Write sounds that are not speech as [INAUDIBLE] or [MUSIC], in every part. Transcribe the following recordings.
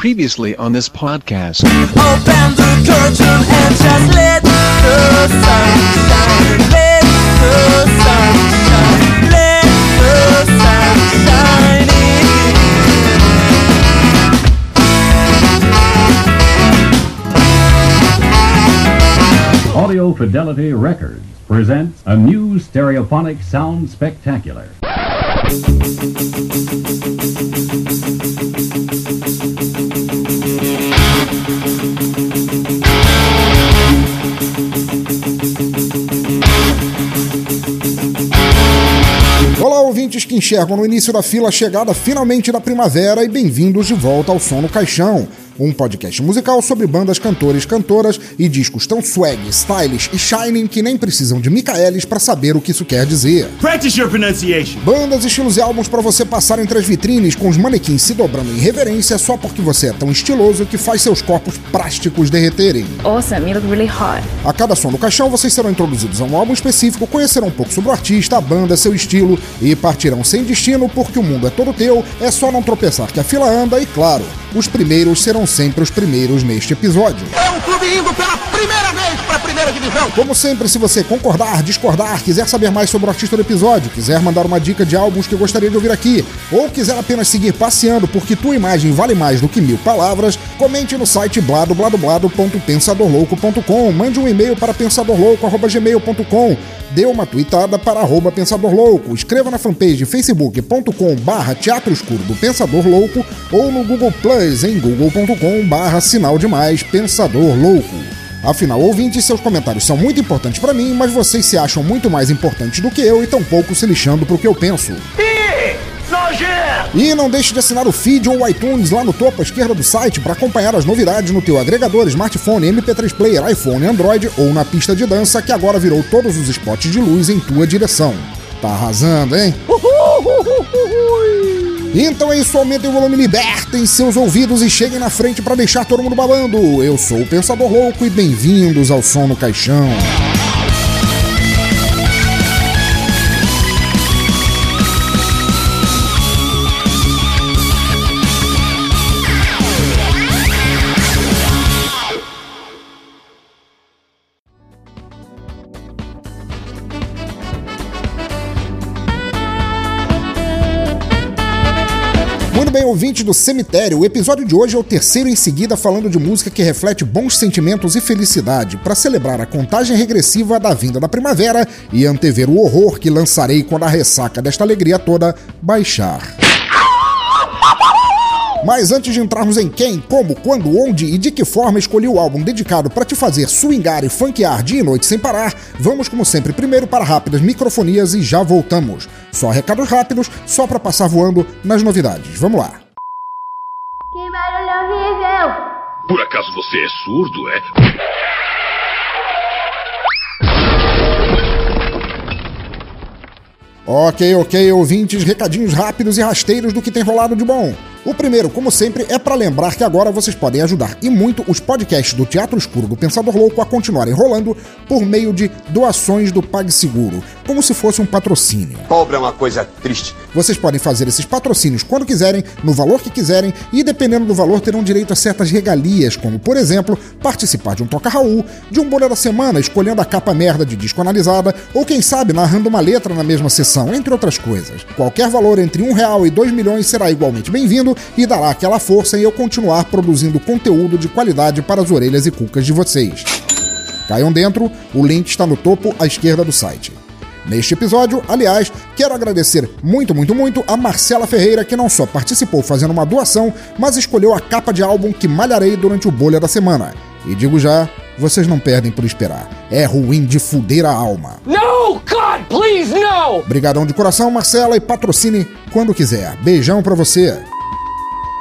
Previously on this podcast. Open the curtain and just let the sun shine. Let the sun shine. Let the sun shine Audio Fidelity Records presents a new stereophonic sound spectacular. Ouvintes que enxergam no início da fila a chegada finalmente da primavera e bem-vindos de volta ao Som no Caixão, um podcast musical sobre bandas, cantores, cantoras e discos tão swag, stylish e shining que nem precisam de Michaelis para saber o que isso quer dizer. Practice your pronunciation. Bandas, estilos e álbuns para você passar entre as vitrines com os manequins se dobrando em reverência só porque você é tão estiloso que faz seus corpos plásticos derreterem. Awesome, you look really hot. A cada som do caixão, vocês serão introduzidos a um álbum específico, conhecerão um pouco sobre o artista, a banda, seu estilo e partirão sem destino porque o mundo é todo teu, é só não tropeçar que a fila anda e, claro, os primeiros serão sempre os primeiros neste episódio. É clube indo pela primeira vez primeira divisão. Como sempre, se você concordar, discordar, quiser saber mais sobre o artista do episódio, quiser mandar uma dica de álbuns que gostaria de ouvir aqui, ou quiser apenas seguir passeando porque tua imagem vale mais do que mil palavras, comente no site bladobladoblado.pensadorlouco.com, mande um e-mail para pensadorlouco.gmail.com, dê uma tweetada para arroba Pensador Louco, escreva na fanpage facebook.com barra Teatro Escuro do Pensador Louco ou no Google Plus em google.com barra Sinal Demais Pensador Louco. Afinal, ouvintes, seus comentários são muito importantes para mim, mas vocês se acham muito mais importantes do que eu e tão pouco se lixando pro que eu penso. E não deixe de assinar o feed ou o iTunes lá no topo à esquerda do site para acompanhar as novidades no teu agregador, smartphone, MP3 player, iPhone, Android ou na pista de dança que agora virou todos os spots de luz em tua direção. Tá arrasando, hein? Então é isso, aumentem o volume, libertem seus ouvidos e cheguem na frente para deixar todo mundo babando. Eu sou o Pensador Louco e bem-vindos ao Som no Caixão. Ouvinte do Cemitério, o episódio de hoje é o terceiro em seguida falando de música que reflete bons sentimentos e felicidade, para celebrar a contagem regressiva da vinda da primavera e antever o horror que lançarei quando a ressaca desta alegria toda baixar. Mas antes de entrarmos em quem, como, quando, onde e de que forma escolhi o álbum dedicado para te fazer swingar e funkear dia e noite sem parar, vamos como sempre primeiro para rápidas microfonias e já voltamos. Só recados rápidos, só para passar voando nas novidades. Vamos lá. Que barulho horrível! Por acaso você é surdo, é? Ok, ok, ouvintes, recadinhos rápidos e rasteiros do que tem rolado de bom. O primeiro, como sempre, é para lembrar que agora vocês podem ajudar e muito os podcasts do Teatro Escuro do Pensador Louco a continuarem rolando por meio de doações do PagSeguro, como se fosse um patrocínio. Pobre é uma coisa triste. Vocês podem fazer esses patrocínios quando quiserem, no valor que quiserem, e dependendo do valor terão direito a certas regalias, como, por exemplo, participar de um Toca Raul, de um Bolha da Semana escolhendo a capa merda de disco analisada, ou quem sabe narrando uma letra na mesma sessão, entre outras coisas. Qualquer valor entre um real e dois milhões será igualmente bem-vindo e dará aquela força em eu continuar produzindo conteúdo de qualidade para as orelhas e cucas de vocês. Caiam dentro, o link está no topo à esquerda do site. Neste episódio, aliás, quero agradecer muito, muito, muito a Marcela Ferreira, que não só participou fazendo uma doação, mas escolheu a capa de álbum que malharei durante o Bolha da Semana. E digo já, vocês não perdem por esperar. É ruim de fuder a alma. No, God, please, no. Obrigadão de coração, Marcela, e patrocine quando quiser. Beijão pra você.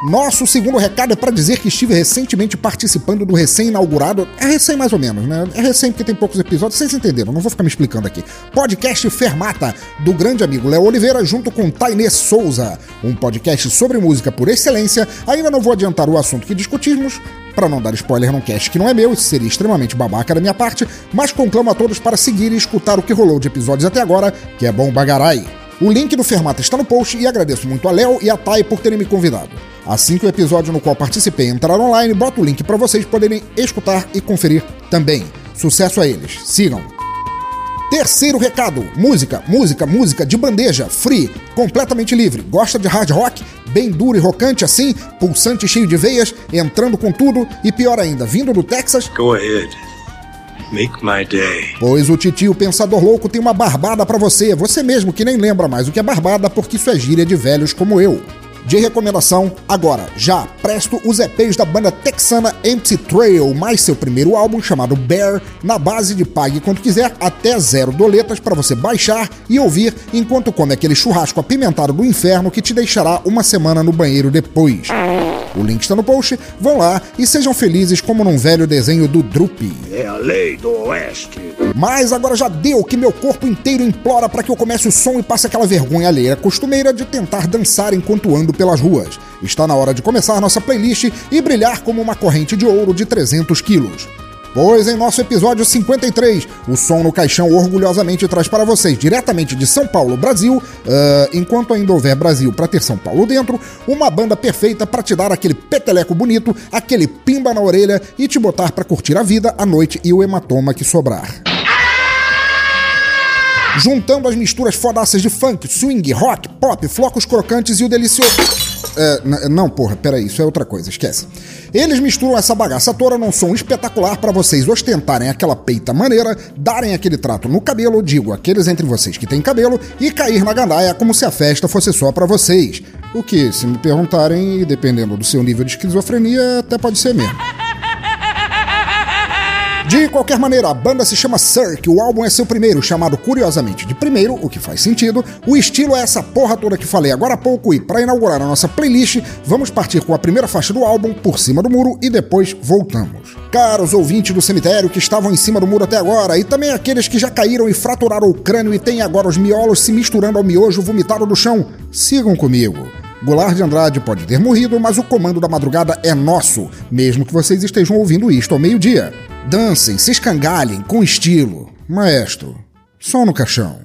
Nosso segundo recado é para dizer que estive recentemente participando do recém-inaugurado. É recém mais ou menos, né? É recém porque tem poucos episódios, vocês entenderam, não vou ficar me explicando aqui. Podcast Fermata, do grande amigo Léo Oliveira, junto com Tainê Souza. Um podcast sobre música por excelência. Ainda não vou adiantar o assunto que discutimos, para não dar spoiler num cast que não é meu, isso seria extremamente babaca da minha parte, mas conclamo a todos para seguir e escutar o que rolou de episódios até agora, que é bom bagarai. O link do Fermata está no post e agradeço muito a Léo e a Thay por terem me convidado. Assim que o episódio no qual participei entrar online, boto o link para vocês poderem escutar e conferir também. Sucesso a eles. Sigam. Terceiro recado: música, música, música de bandeja, free, completamente livre. Gosta de hard rock? Bem duro e rocante assim, pulsante cheio de veias, entrando com tudo e pior ainda, vindo do Texas? Go ahead. Make my day. Pois o titio Pensador Louco tem uma barbada pra você, você mesmo que nem lembra mais o que é barbada porque isso é gíria de velhos como eu. De recomendação, agora, já presto os EPs da banda texana Empty Trail, mais seu primeiro álbum chamado Bear, na base de pague quando quiser, até zero doletas para você baixar e ouvir enquanto come aquele churrasco apimentado do inferno que te deixará uma semana no banheiro depois. O link está no post, vão lá e sejam felizes como num velho desenho do Droopy. É a lei do oeste. Mas agora já deu que meu corpo inteiro implora para que eu comece o som e passe aquela vergonha alheia costumeira de tentar dançar enquanto ando pelas ruas. Está na hora de começar nossa playlist e brilhar como uma corrente de ouro de 300 quilos. Pois em nosso episódio 53, o Som no Caixão orgulhosamente traz para vocês, diretamente de São Paulo, Brasil, ah, enquanto ainda houver Brasil para ter São Paulo dentro, uma banda perfeita para te dar aquele peteleco bonito, aquele pimba na orelha e te botar para curtir a vida, a noite e o hematoma que sobrar. Juntando as misturas fodaças de funk, swing, rock, pop, flocos crocantes e o delicioso. É, não, porra, peraí, isso é outra coisa, esquece. Eles misturam essa bagaça toda num som espetacular pra vocês ostentarem aquela peita maneira, darem aquele trato no cabelo, digo, aqueles entre vocês que têm cabelo, e cair na gandaia como se a festa fosse só pra vocês. O que, se me perguntarem, dependendo do seu nível de esquizofrenia, até pode ser mesmo. De qualquer maneira, a banda se chama Cirque, o álbum é seu primeiro, chamado curiosamente de primeiro, o que faz sentido. O estilo é essa porra toda que falei agora há pouco, e para inaugurar a nossa playlist, vamos partir com a primeira faixa do álbum, Por Cima do Muro, e depois voltamos. Caros ouvintes do cemitério que estavam em cima do muro até agora, e também aqueles que já caíram e fraturaram o crânio e têm agora os miolos se misturando ao miojo vomitado do chão, sigam comigo. Goulart de Andrade pode ter morrido, mas o comando da madrugada é nosso, mesmo que vocês estejam ouvindo isto ao meio-dia. Dancem, se escangalhem, com estilo. Maestro, som no caixão.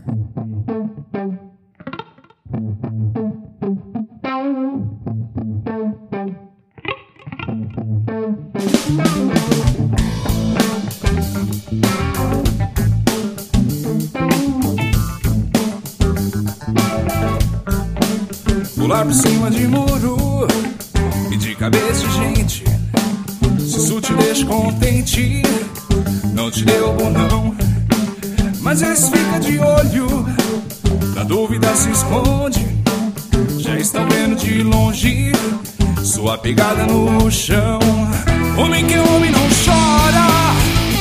Pular por cima de muro e de cabeça de gente. Se isso te deixa contente, não. Mas esse fica de olho, na dúvida se esconde. Já estão vendo de longe sua pegada no chão. Homem que homem não chora,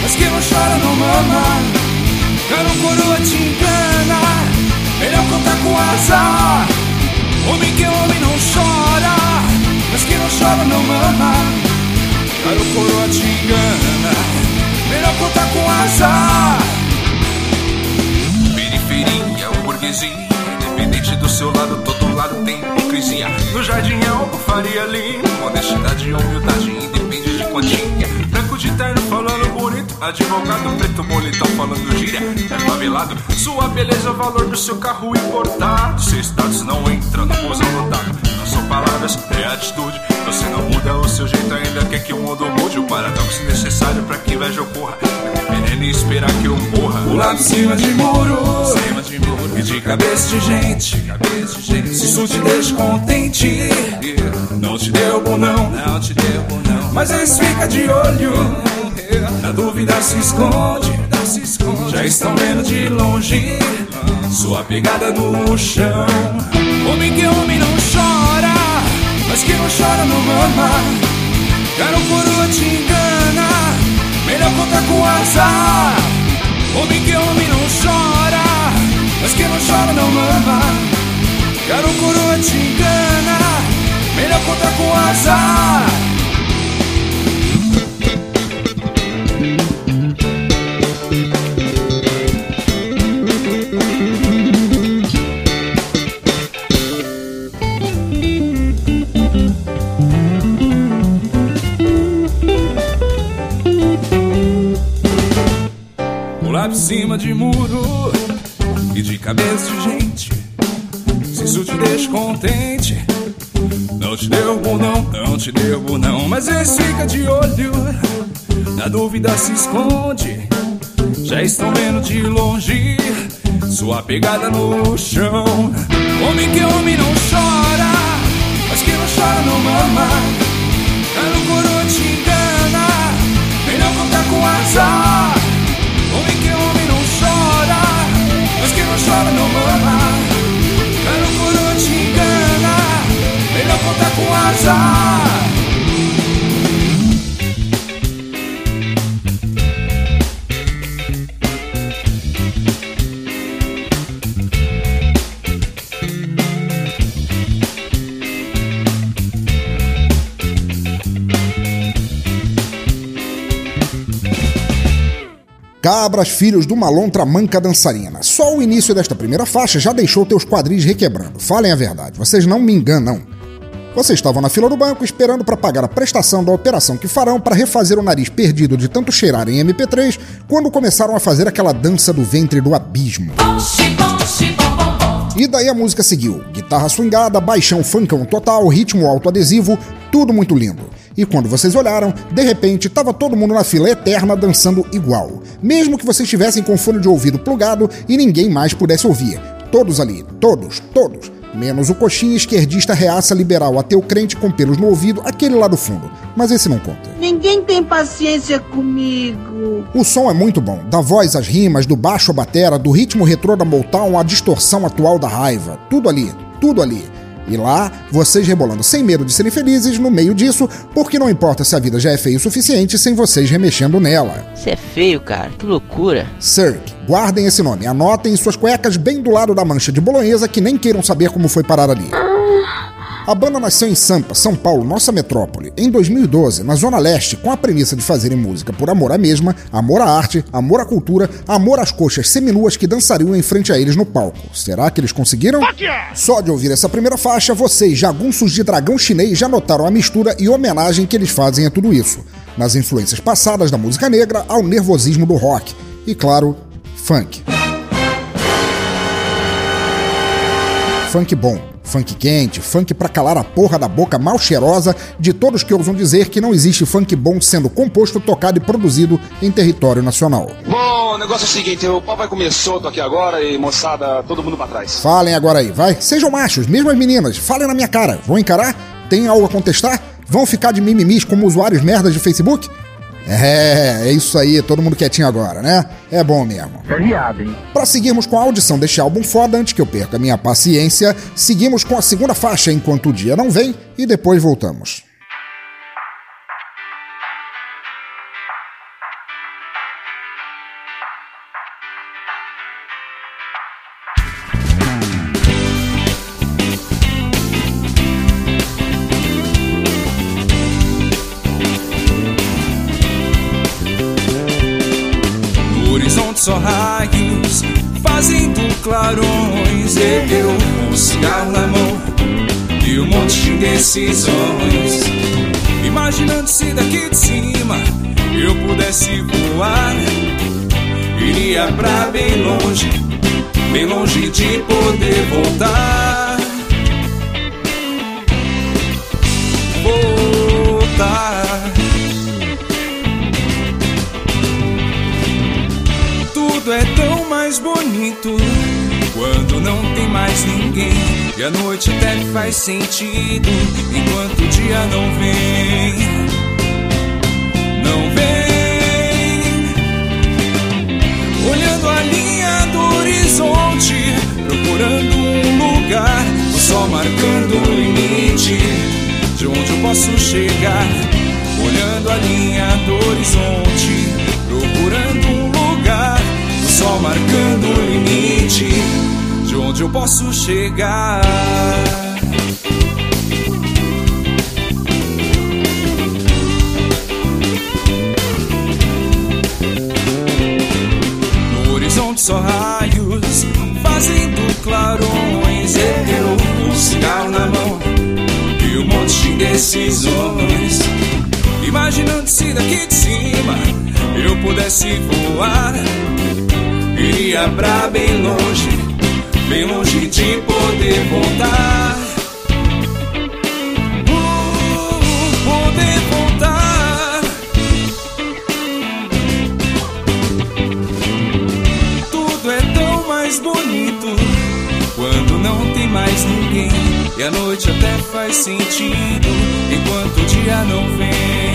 mas que não chora não mama. Caro coroa te engana, melhor contar com azar. Homem que homem não chora, mas que não chora não mama. Caro coroa te engana, com azar. Periferia, burguesia, independente do seu lado, todo lado tem hipocrisia. No jardim é algo faria lindo, honestidade e humildade, independe de quantia. Branco de terno falando bonito, advogado preto bonitão falando gíria. É favelado, sua beleza o valor do seu carro importado. Seu status não entra no busão lotado. Palavras, é atitude. Você não muda o seu jeito, ainda quer que o mundo mude. O paradoxo necessário pra que inveja ocorra. Veneno e esperar que eu morra. Pular por cima de muro, cima de muro. E de cabeça de gente, cabeça de gente. Se isso te deixa contente, não te deu bom não, não te deu bom não. Mas eles fica de olho, na dúvida se esconde, se esconde. Já estão vendo de longe sua pegada no chão. Homem que homem não mas que não chora não mama. Caro coroa te engana, melhor contar com azar. Homem que homem não chora, mas que não chora não mama. Caro coroa te engana, melhor contar com azar. Cima de muro e de cabeça de gente. se isso te deixa contente. Não te derrubo não, não te derrubo não, mas esse fica de olho. Na dúvida se esconde, já estão vendo de longe sua pegada no chão. Homem que homem não chora, mas que não chora não mama. Tá no coroa te engana, melhor contar com azar. Homem que homem não chora, mas que não chora não mama. No coroa te engana, melhor contar com azar. Cabras, filhos de uma lontra manca dançarina. Só o início desta primeira faixa já deixou teus quadris requebrando. Falem a verdade, vocês não me enganam. Vocês estavam na fila do banco esperando para pagar a prestação da operação que farão para refazer o nariz perdido de tanto cheirar em MP3 quando começaram a fazer aquela dança do ventre do abismo. E daí a música seguiu. Guitarra swingada, baixão funkão total, ritmo autoadesivo, tudo muito lindo. E quando vocês olharam, de repente estava todo mundo na fila eterna dançando igual. Mesmo que vocês estivessem com fone de ouvido plugado e ninguém mais pudesse ouvir. Todos ali, todos, todos. Menos o coxinha esquerdista reaça liberal ateu crente com pelos no ouvido, aquele lá do fundo. Mas esse não conta. Ninguém tem paciência comigo. O som é muito bom, da voz às rimas, do baixo à batera, do ritmo retrô da Motown à distorção atual da raiva. Tudo ali, tudo ali. E lá, vocês rebolando sem medo de serem felizes no meio disso, porque não importa se a vida já é feia o suficiente sem vocês remexendo nela. Você é feio, cara, que loucura. Cirque, guardem esse nome, anotem suas cuecas bem do lado da mancha de bolonhesa que nem queiram saber como foi parar ali. A banda nasceu em Sampa, São Paulo, nossa metrópole, em 2012, na Zona Leste, com a premissa de fazerem música por amor à mesma, amor à arte, amor à cultura, amor às coxas seminuas que dançariam em frente a eles no palco. Será que eles conseguiram? Só de ouvir essa primeira faixa, vocês, jagunços de dragão chinês, já notaram a mistura e homenagem que eles fazem a tudo isso. Nas influências passadas da música negra ao nervosismo do rock. E claro, funk. Funk bom, funk quente, funk pra calar a porra da boca mal cheirosa de todos que ousam dizer que não existe funk bom sendo composto, tocado e produzido em território nacional. Bom, o negócio é o seguinte, o pau vai comer solto aqui agora e moçada, todo mundo pra trás. Falem agora aí, vai. Sejam machos, mesmo as meninas, falem na minha cara. Vão encarar? Tem algo a contestar? Vão ficar de mimimis como usuários merdas de Facebook? É, é isso aí, todo mundo quietinho agora, né? É bom mesmo. Feriado, hein? Para seguirmos com a audição deste álbum foda, antes que eu perca minha paciência, seguimos com a segunda faixa enquanto o dia não vem e depois voltamos. Clarões. Eu com um cigarro na mão e um monte de indecisões. Imaginando se daqui de cima eu pudesse voar, iria pra bem longe, bem longe de poder voltar. Voltar. Tudo é tão mais bonito quando não tem mais ninguém. E a noite até faz sentido enquanto o dia não vem. Não vem. Olhando a linha do horizonte, procurando um lugar, o sol marcando o limite de onde eu posso chegar. Olhando a linha do horizonte, sol marcando o limite de onde eu posso chegar. No horizonte só raios, fazendo clarões. Eu com um cigarro na mão e um monte de indecisões. Imaginando se daqui de cima eu pudesse voar, Iria pra bem longe, bem longe de poder voltar. Uh, poder voltar. Tudo é tão mais bonito quando não tem mais ninguém. E a noite até faz sentido enquanto o dia não vem.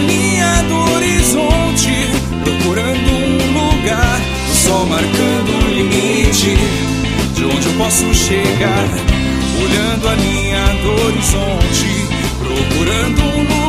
Linha do horizonte, procurando um lugar, o sol marcando o limite de onde eu posso chegar. Olhando a linha do horizonte, procurando um lugar.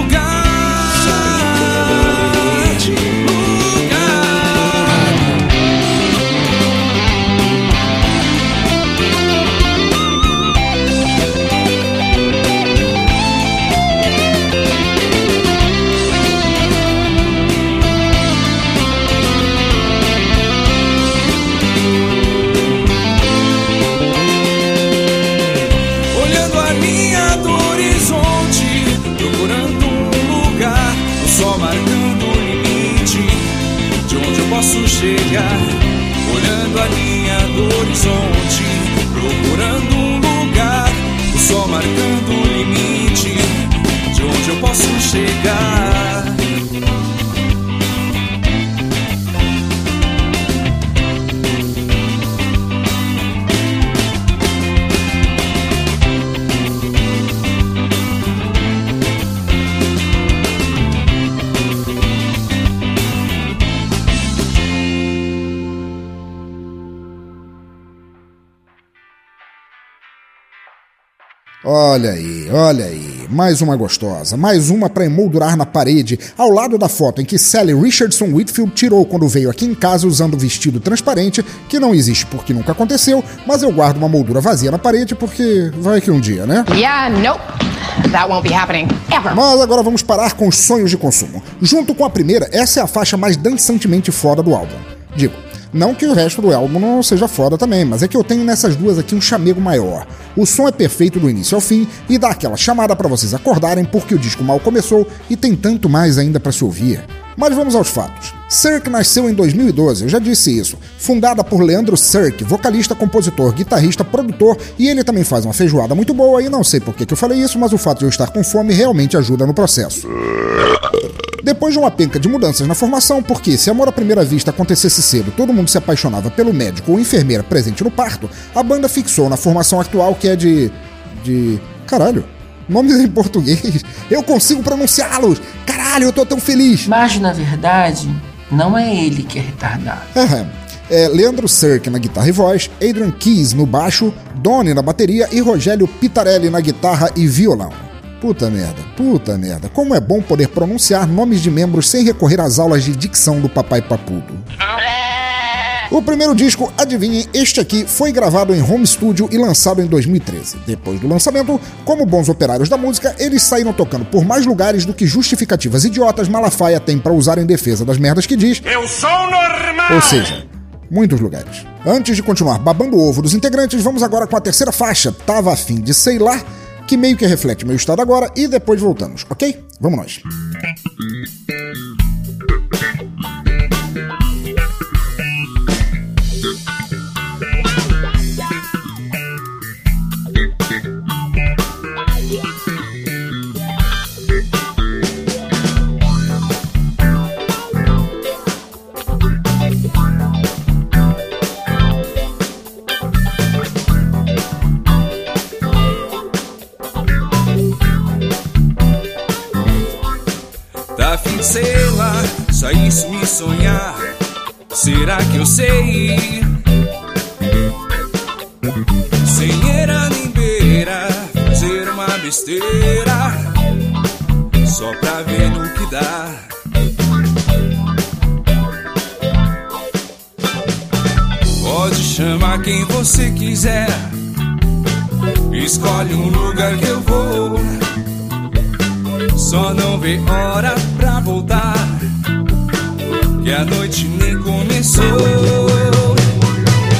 Olha aí, mais uma gostosa, mais uma para emoldurar na parede, ao lado da foto em que Sally Richardson Whitfield tirou quando veio aqui em casa usando vestido transparente, que não existe porque nunca aconteceu, mas eu guardo uma moldura vazia na parede porque vai que um dia, né? Yeah, nope. That won't be happening ever. Mas agora vamos parar com os sonhos de consumo. Junto com a primeira, essa é a faixa mais dançantemente foda do álbum. Digo, não que o resto do álbum não seja foda também, mas é que eu tenho nessas duas aqui um chamego maior. O som é perfeito do início ao fim e dá aquela chamada para vocês acordarem porque o disco mal começou e tem tanto mais ainda para se ouvir. Mas vamos aos fatos. Cirque nasceu em 2012, eu já disse isso. Fundada por Leandro Cirque, vocalista, compositor, guitarrista, produtor, e ele também faz uma feijoada muito boa, e não sei por que, que eu falei isso, mas o fato de eu estar com fome realmente ajuda no processo. Depois de uma penca de mudanças na formação, porque se amor à primeira vista acontecesse cedo, todo mundo se apaixonava pelo médico ou enfermeira presente no parto, a banda fixou na formação atual que é de. de. caralho. Nomes em português. Eu consigo pronunciá-los! Caralho, eu tô tão feliz! Mas na verdade, não é ele que é retardado. Aham. É Leandro Cirque na guitarra e voz, Adrian Keys no baixo, Donnie na bateria e Rogério Pitarelli na guitarra e violão. Puta merda, puta merda. Como é bom poder pronunciar nomes de membros sem recorrer às aulas de dicção do papai papudo. O primeiro disco, adivinhem, este aqui foi gravado em home studio e lançado em 2013. Depois do lançamento, como bons operários da música, eles saíram tocando por mais lugares do que justificativas idiotas Malafaia tem pra usar em defesa das merdas que diz. Eu sou normal! Ou seja, muitos lugares. Antes de continuar babando o ovo dos integrantes, vamos agora com a terceira faixa, Tava Afim de Sei Lá, que meio que reflete meu estado agora, e depois voltamos, ok? Vamos nós. Só isso me sonhar. Será que eu sei? Sem era nem beira, fazer uma besteira. Só pra ver no que dá. Pode chamar quem você quiser. Escolhe um lugar que eu vou. Só não vê hora pra voltar. Que a noite nem começou.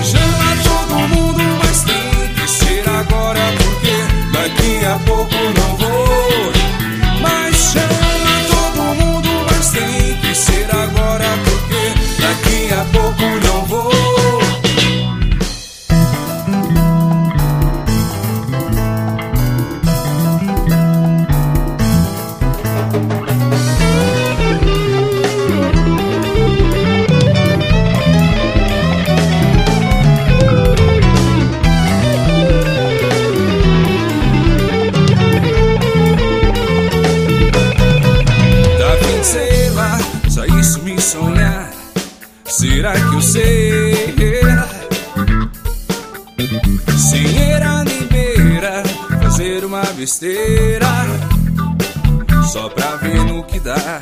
Chama todo mundo, mas tem que ser agora. Porque daqui a pouco não vou. Mas chama todo mundo, mas tem que ser agora. Porque daqui a pouco não vou. Besteira só pra ver no que dá.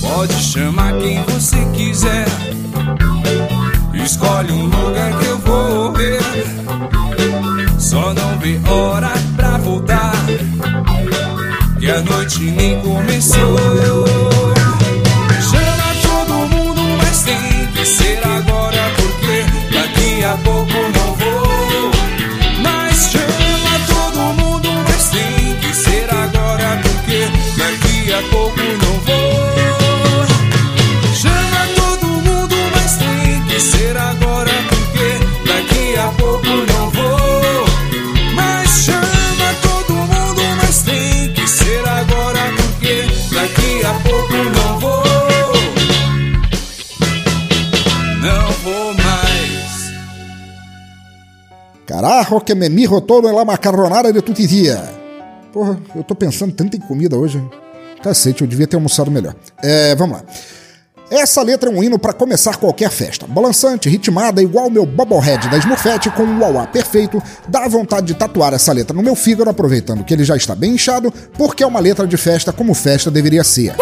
Pode chamar quem você quiser. Escolhe um lugar que eu vou ver. Só não vê hora pra voltar. Que a noite nem Carajo, que me mirro todo en la macarronada de tutti dia. Porra, eu tô pensando tanto em comida hoje. Cacete, eu devia ter almoçado melhor. É, vamos lá. Essa letra é um hino para começar qualquer festa. Balançante, ritmada, igual meu Bubblehead da Smurfette com um uauá perfeito, dá vontade de tatuar essa letra no meu fígado, aproveitando que ele já está bem inchado, porque é uma letra de festa como festa deveria ser.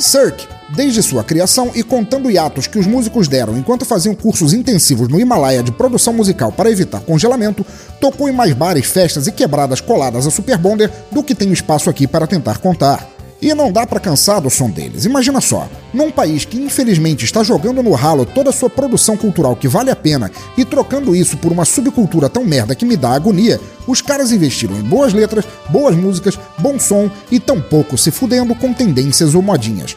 Cirque, desde sua criação e contando hiatos que os músicos deram enquanto faziam cursos intensivos no Himalaia de produção musical para evitar congelamento, tocou em mais bares, festas e quebradas coladas a Super Bonder do que tem espaço aqui para tentar contar. E não dá pra cansar do som deles. Imagina só, num país que infelizmente está jogando no ralo toda a sua produção cultural que vale a pena e trocando isso por uma subcultura tão merda que me dá agonia, os caras investiram em boas letras, boas músicas, bom som e tão pouco se fudendo com tendências ou modinhas.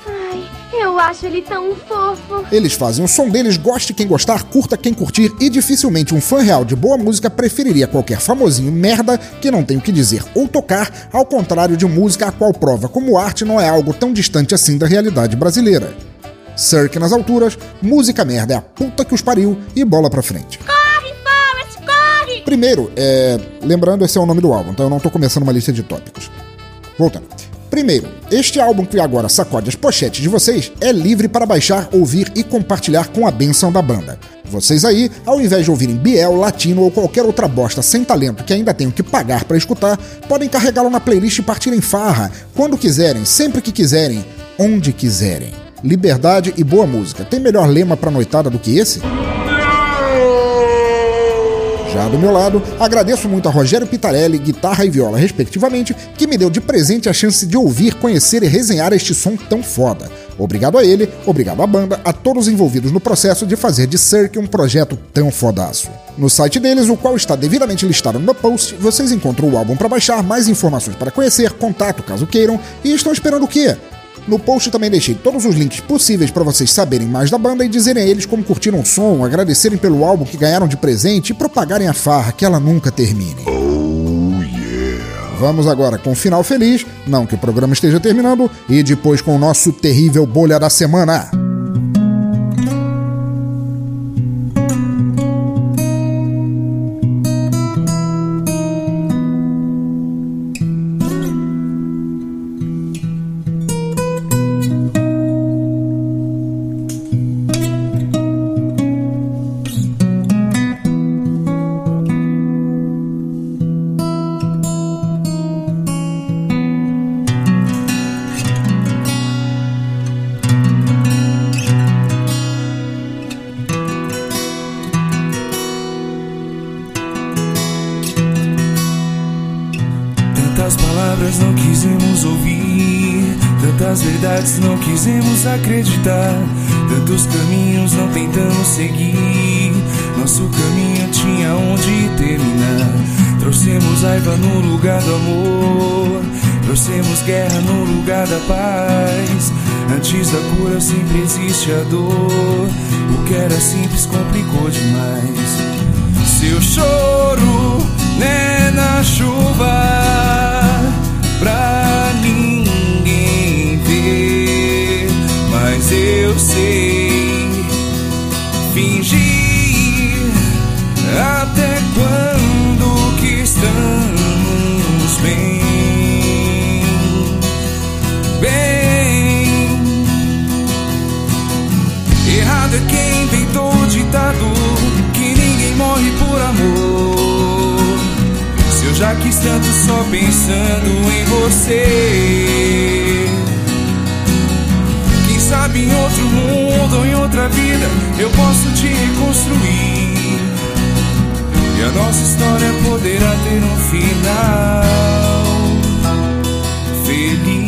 Eu acho ele tão fofo. Eles fazem o som deles, goste quem gostar, curta quem curtir, e dificilmente um fã real de boa música preferiria qualquer famosinho merda que não tem o que dizer ou tocar, ao contrário de música a qual prova como arte não é algo tão distante assim da realidade brasileira. Cirque nas alturas, música merda é a puta que os pariu e bola pra frente. Corre, Forrest, corre! Primeiro, é... lembrando, esse é o nome do álbum, então eu não tô começando uma lista de tópicos. Voltando. Primeiro, este álbum que agora sacode as pochetes de vocês é livre para baixar, ouvir e compartilhar com a benção da banda. Vocês aí, ao invés de ouvirem Biel, Latino ou qualquer outra bosta sem talento que ainda tenham que pagar para escutar, podem carregá-lo na playlist e partir em farra, quando quiserem, sempre que quiserem, onde quiserem. Liberdade e boa música. Tem melhor lema pra noitada do que esse? Do meu lado, agradeço muito a Rogério Pitarelli, guitarra e viola, respectivamente, que me deu de presente a chance de ouvir, conhecer e resenhar este som tão foda. Obrigado a ele, obrigado à banda, a todos envolvidos no processo de fazer de Cirque um projeto tão fodaço. No site deles, o qual está devidamente listado no post, vocês encontram o álbum para baixar, mais informações para conhecer, contato caso queiram, e estão esperando o quê? No post também deixei todos os links possíveis para vocês saberem mais da banda e dizerem a eles como curtiram o som, agradecerem pelo álbum que ganharam de presente e propagarem a farra que ela nunca termine. Oh, yeah. Vamos agora com o final feliz, não que o programa esteja terminando, e depois com o nosso terrível bolha da semana. Tantos caminhos não tentamos seguir. Nosso caminho tinha onde terminar. Trouxemos raiva no lugar do amor, trouxemos guerra no lugar da paz. Antes da cura sempre existe a dor. O que era simples complicou demais. Seu choro, né, na chuva, pra ninguém eu sei fingir até quando que estamos bem, bem. Errado é quem inventou o ditado que ninguém morre por amor. Se eu já quis tanto só pensando em você. Sabe em outro mundo ou em outra vida eu posso te reconstruir. E a nossa história poderá ter um final feliz.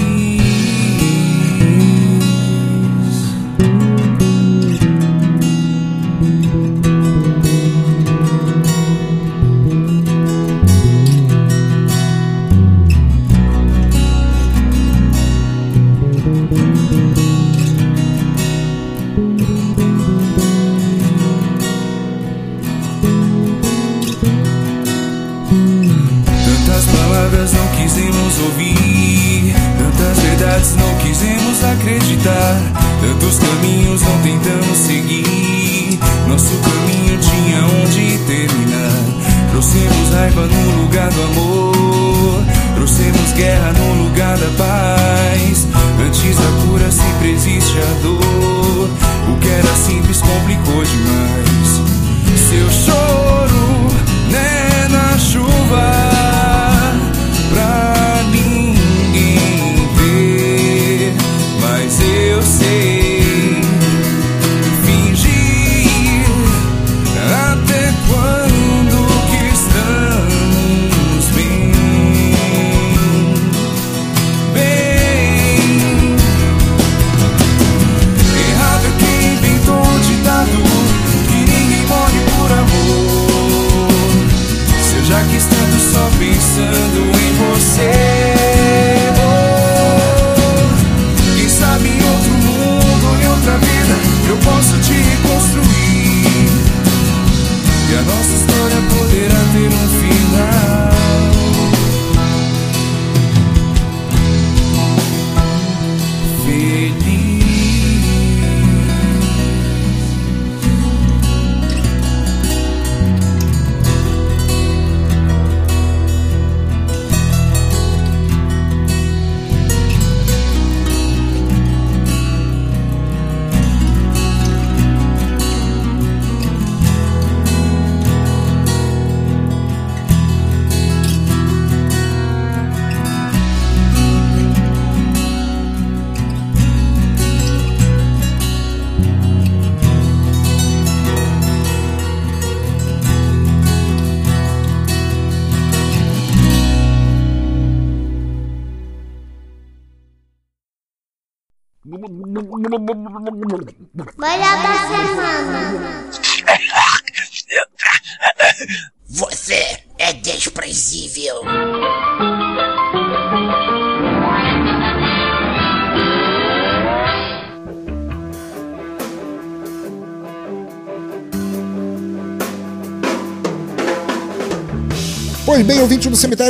Acreditar, tantos caminhos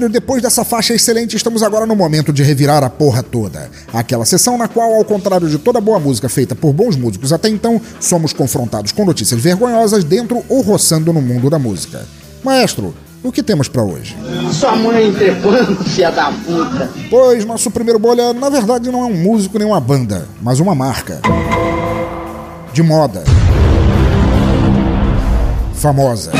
depois dessa faixa excelente, estamos agora no momento de revirar a porra toda. Aquela sessão na qual, ao contrário de toda boa música feita por bons músicos até então, somos confrontados com notícias vergonhosas dentro ou roçando no mundo da música. Maestro, o que temos pra hoje? Sua mãe trepando, [LAUGHS] filha da puta. Pois nosso primeiro bolha, na verdade, não é um músico nem uma banda, mas uma marca. De moda. Famosa.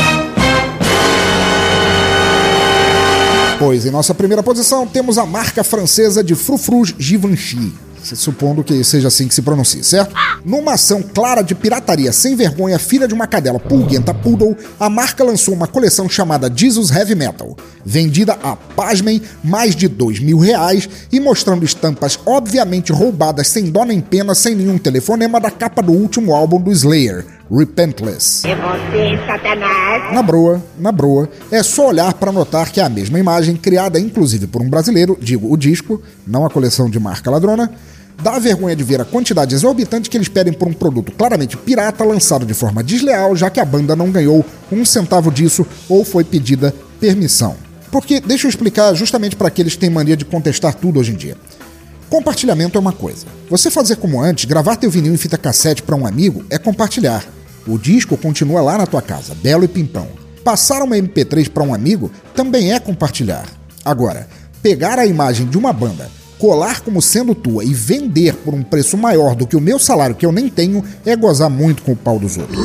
Pois em nossa primeira posição temos a marca francesa de frufrus Givenchy. Supondo que seja assim que se pronuncie, certo? Numa ação clara de pirataria sem vergonha, filha de uma cadela pulguenta poodle, a marca lançou uma coleção chamada Jesus Heavy Metal, vendida a, pasmem, mais de dois mil reais e mostrando estampas obviamente roubadas sem dó nem pena, sem nenhum telefonema da capa do último álbum do Slayer, Repentless. É você, Satanás. Na broa, na broa, é só olhar para notar que é a mesma imagem, criada inclusive por um brasileiro, digo o disco, não a coleção de marca ladrona, dá vergonha de ver a quantidade exorbitante que eles pedem por um produto claramente pirata lançado de forma desleal, já que a banda não ganhou um centavo disso ou foi pedida permissão. Porque, deixa eu explicar justamente para aqueles que têm mania de contestar tudo hoje em dia. Compartilhamento é uma coisa. Você fazer como antes, gravar teu vinil em fita cassete para um amigo, é compartilhar. O disco continua lá na tua casa, belo e pimpão. Passar uma MP3 para um amigo também é compartilhar. Agora, pegar a imagem de uma banda, colar como sendo tua e vender por um preço maior do que o meu salário que eu nem tenho é gozar muito com o pau dos outros.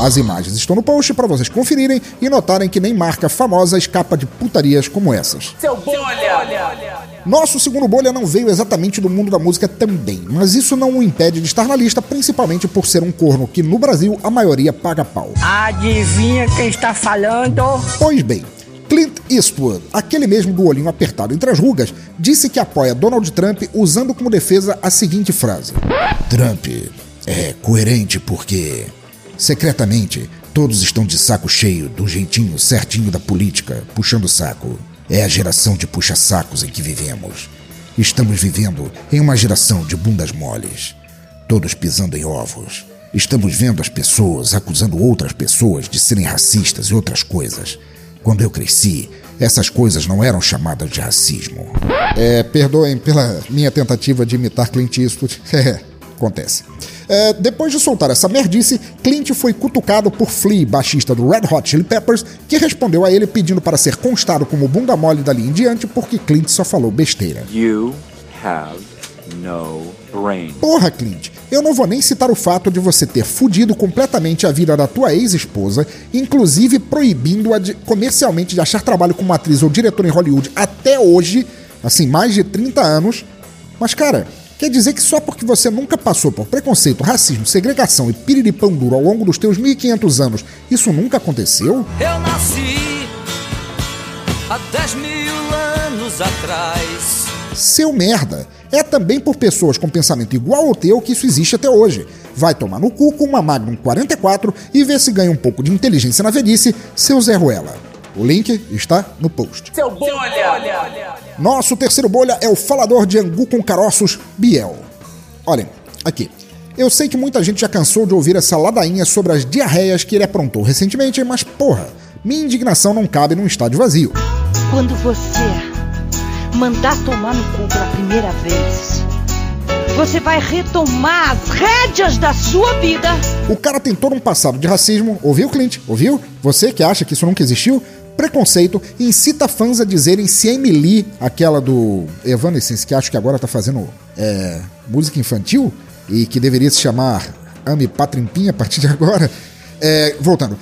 As imagens estão no post para vocês conferirem e notarem que nem marca famosa escapa de putarias como essas. Seu bolha! Nosso segundo bolha não veio exatamente do mundo da música também, mas isso não o impede de estar na lista, principalmente por ser um corno que no Brasil a maioria paga pau. Adivinha quem está falando? Pois bem, Clint Eastwood, aquele mesmo do olhinho apertado entre as rugas, disse que apoia Donald Trump usando como defesa a seguinte frase: Trump é coerente porque, secretamente, todos estão de saco cheio do jeitinho certinho da política, puxando saco. É a geração de puxa-sacos em que vivemos. Estamos vivendo em uma geração de bundas moles, todos pisando em ovos. Estamos vendo as pessoas acusando outras pessoas de serem racistas e outras coisas. Quando eu cresci, essas coisas não eram chamadas de racismo. É, perdoem pela minha tentativa de imitar Clint Eastwood. [LAUGHS] É, acontece. É, depois de soltar essa merdice, Clint foi cutucado por Flea, baixista do Red Hot Chili Peppers, que respondeu a ele pedindo para ser constado como bunda mole dali em diante porque Clint só falou besteira. You have no brain. Porra, Clint, eu não vou nem citar o fato de você ter fudido completamente a vida da tua ex-esposa, inclusive proibindo-a de, comercialmente de achar trabalho como atriz ou diretora em Hollywood até hoje, assim, mais de 30 anos. Mas, cara, quer dizer que só porque você nunca passou por preconceito, racismo, segregação e piriripão duro ao longo dos teus 1500 anos, isso nunca aconteceu? Eu nasci há 10 mil anos atrás. Seu merda! É também por pessoas com pensamento igual ao teu que isso existe até hoje. Vai tomar no cu com uma Magnum 44 e ver se ganha um pouco de inteligência na velhice, seu Zé Ruela. O link está no post. Seu bolha! Nosso terceiro bolha é o falador de angu com caroços, Biel. Olhem, aqui. Eu sei que muita gente já cansou de ouvir essa ladainha sobre as diarreias que ele aprontou recentemente, mas porra, minha indignação não cabe num estádio vazio. Quando você mandar tomar no cu pela primeira vez, você vai retomar as rédeas da sua vida. O cara tem todo um passado de racismo, ouviu, Clint? Ouviu? Você que acha que isso nunca existiu? Preconceito incita fãs a dizerem se Emily, aquela do Evanescence, que acho que agora tá fazendo é, música infantil e que deveria se chamar Ame Patrimpinha a partir de agora. É, voltando,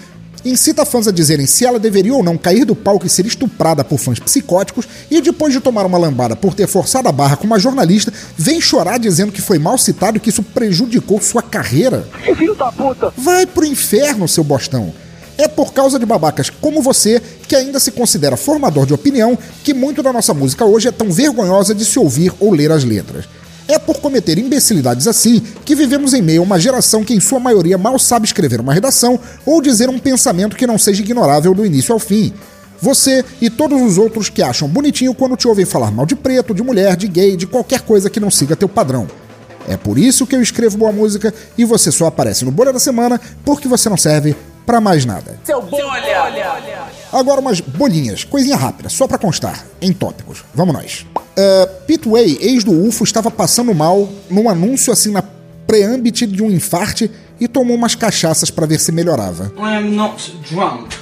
incita fãs a dizerem se ela deveria ou não cair do palco e ser estuprada por fãs psicóticos, e depois de tomar uma lambada por ter forçado a barra com uma jornalista, vem chorar dizendo que foi mal citado e que isso prejudicou sua carreira. Filho da puta! Vai pro inferno, seu bostão! É por causa de babacas como você, que ainda se considera formador de opinião, que muito da nossa música hoje é tão vergonhosa de se ouvir ou ler as letras. É por cometer imbecilidades assim que vivemos em meio a uma geração que, em sua maioria, mal sabe escrever uma redação ou dizer um pensamento que não seja ignorável do início ao fim. Você e todos os outros que acham bonitinho quando te ouvem falar mal de preto, de mulher, de gay, de qualquer coisa que não siga teu padrão. É por isso que eu escrevo boa música e você só aparece no Bolha da Semana porque você não serve pra mais nada. Seu bolha! Agora umas bolinhas, coisinha rápida, só pra constar, em tópicos. Vamos nós. Uh, Pete Way, ex do UFO, estava passando mal num anúncio assim na preâmbito de um infarte e tomou umas cachaças pra ver se melhorava.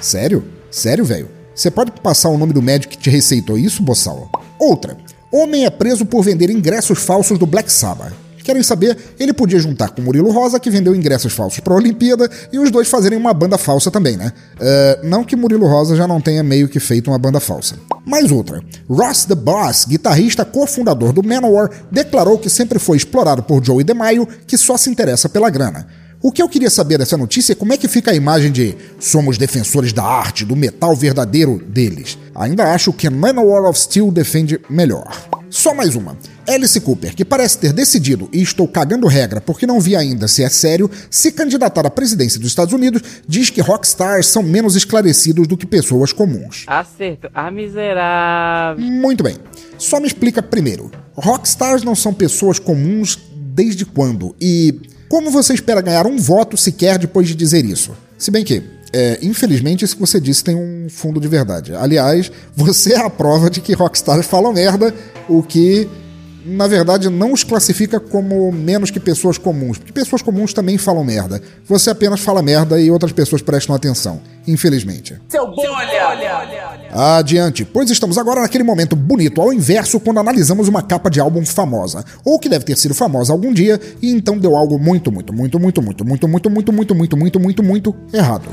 Sério? Sério, velho? Você pode passar o nome do médico que te receitou isso, Bossal? Outra. Homem é preso por vender ingressos falsos do Black Sabbath. Querem saber? Ele podia juntar com Murilo Rosa, que vendeu ingressos falsos para a Olimpíada, e os dois fazerem uma banda falsa também, né? Uh, não que Murilo Rosa já não tenha meio que feito uma banda falsa. Mais outra. Ross the Boss, guitarrista cofundador do Manowar, declarou que sempre foi explorado por Joey DeMaio, que só se interessa pela grana. O que eu queria saber dessa notícia é como é que fica a imagem de somos defensores da arte, do metal verdadeiro deles. Ainda acho que Manowar of Steel defende melhor. Só mais uma. Alice Cooper, que parece ter decidido, e estou cagando regra porque não vi ainda se é sério, se candidatar à presidência dos Estados Unidos, diz que rockstars são menos esclarecidos do que pessoas comuns. Acerto. A miserável. Muito bem. Só me explica primeiro. Rockstars não são pessoas comuns desde quando? E como você espera ganhar um voto sequer depois de dizer isso? Se bem que, é, infelizmente, isso que você disse tem um fundo de verdade. Aliás, você é a prova de que rockstars falam merda, o que na verdade, não os classifica como menos que pessoas comuns, porque pessoas comuns também falam merda. Você apenas fala merda e outras pessoas prestam atenção, infelizmente. Seu bom olha! Adiante, pois estamos agora naquele momento bonito ao inverso quando analisamos uma capa de álbum famosa, ou que deve ter sido famosa algum dia e então deu algo muito, muito, muito, muito, muito, muito, muito, muito, muito, muito, muito, muito, muito errado.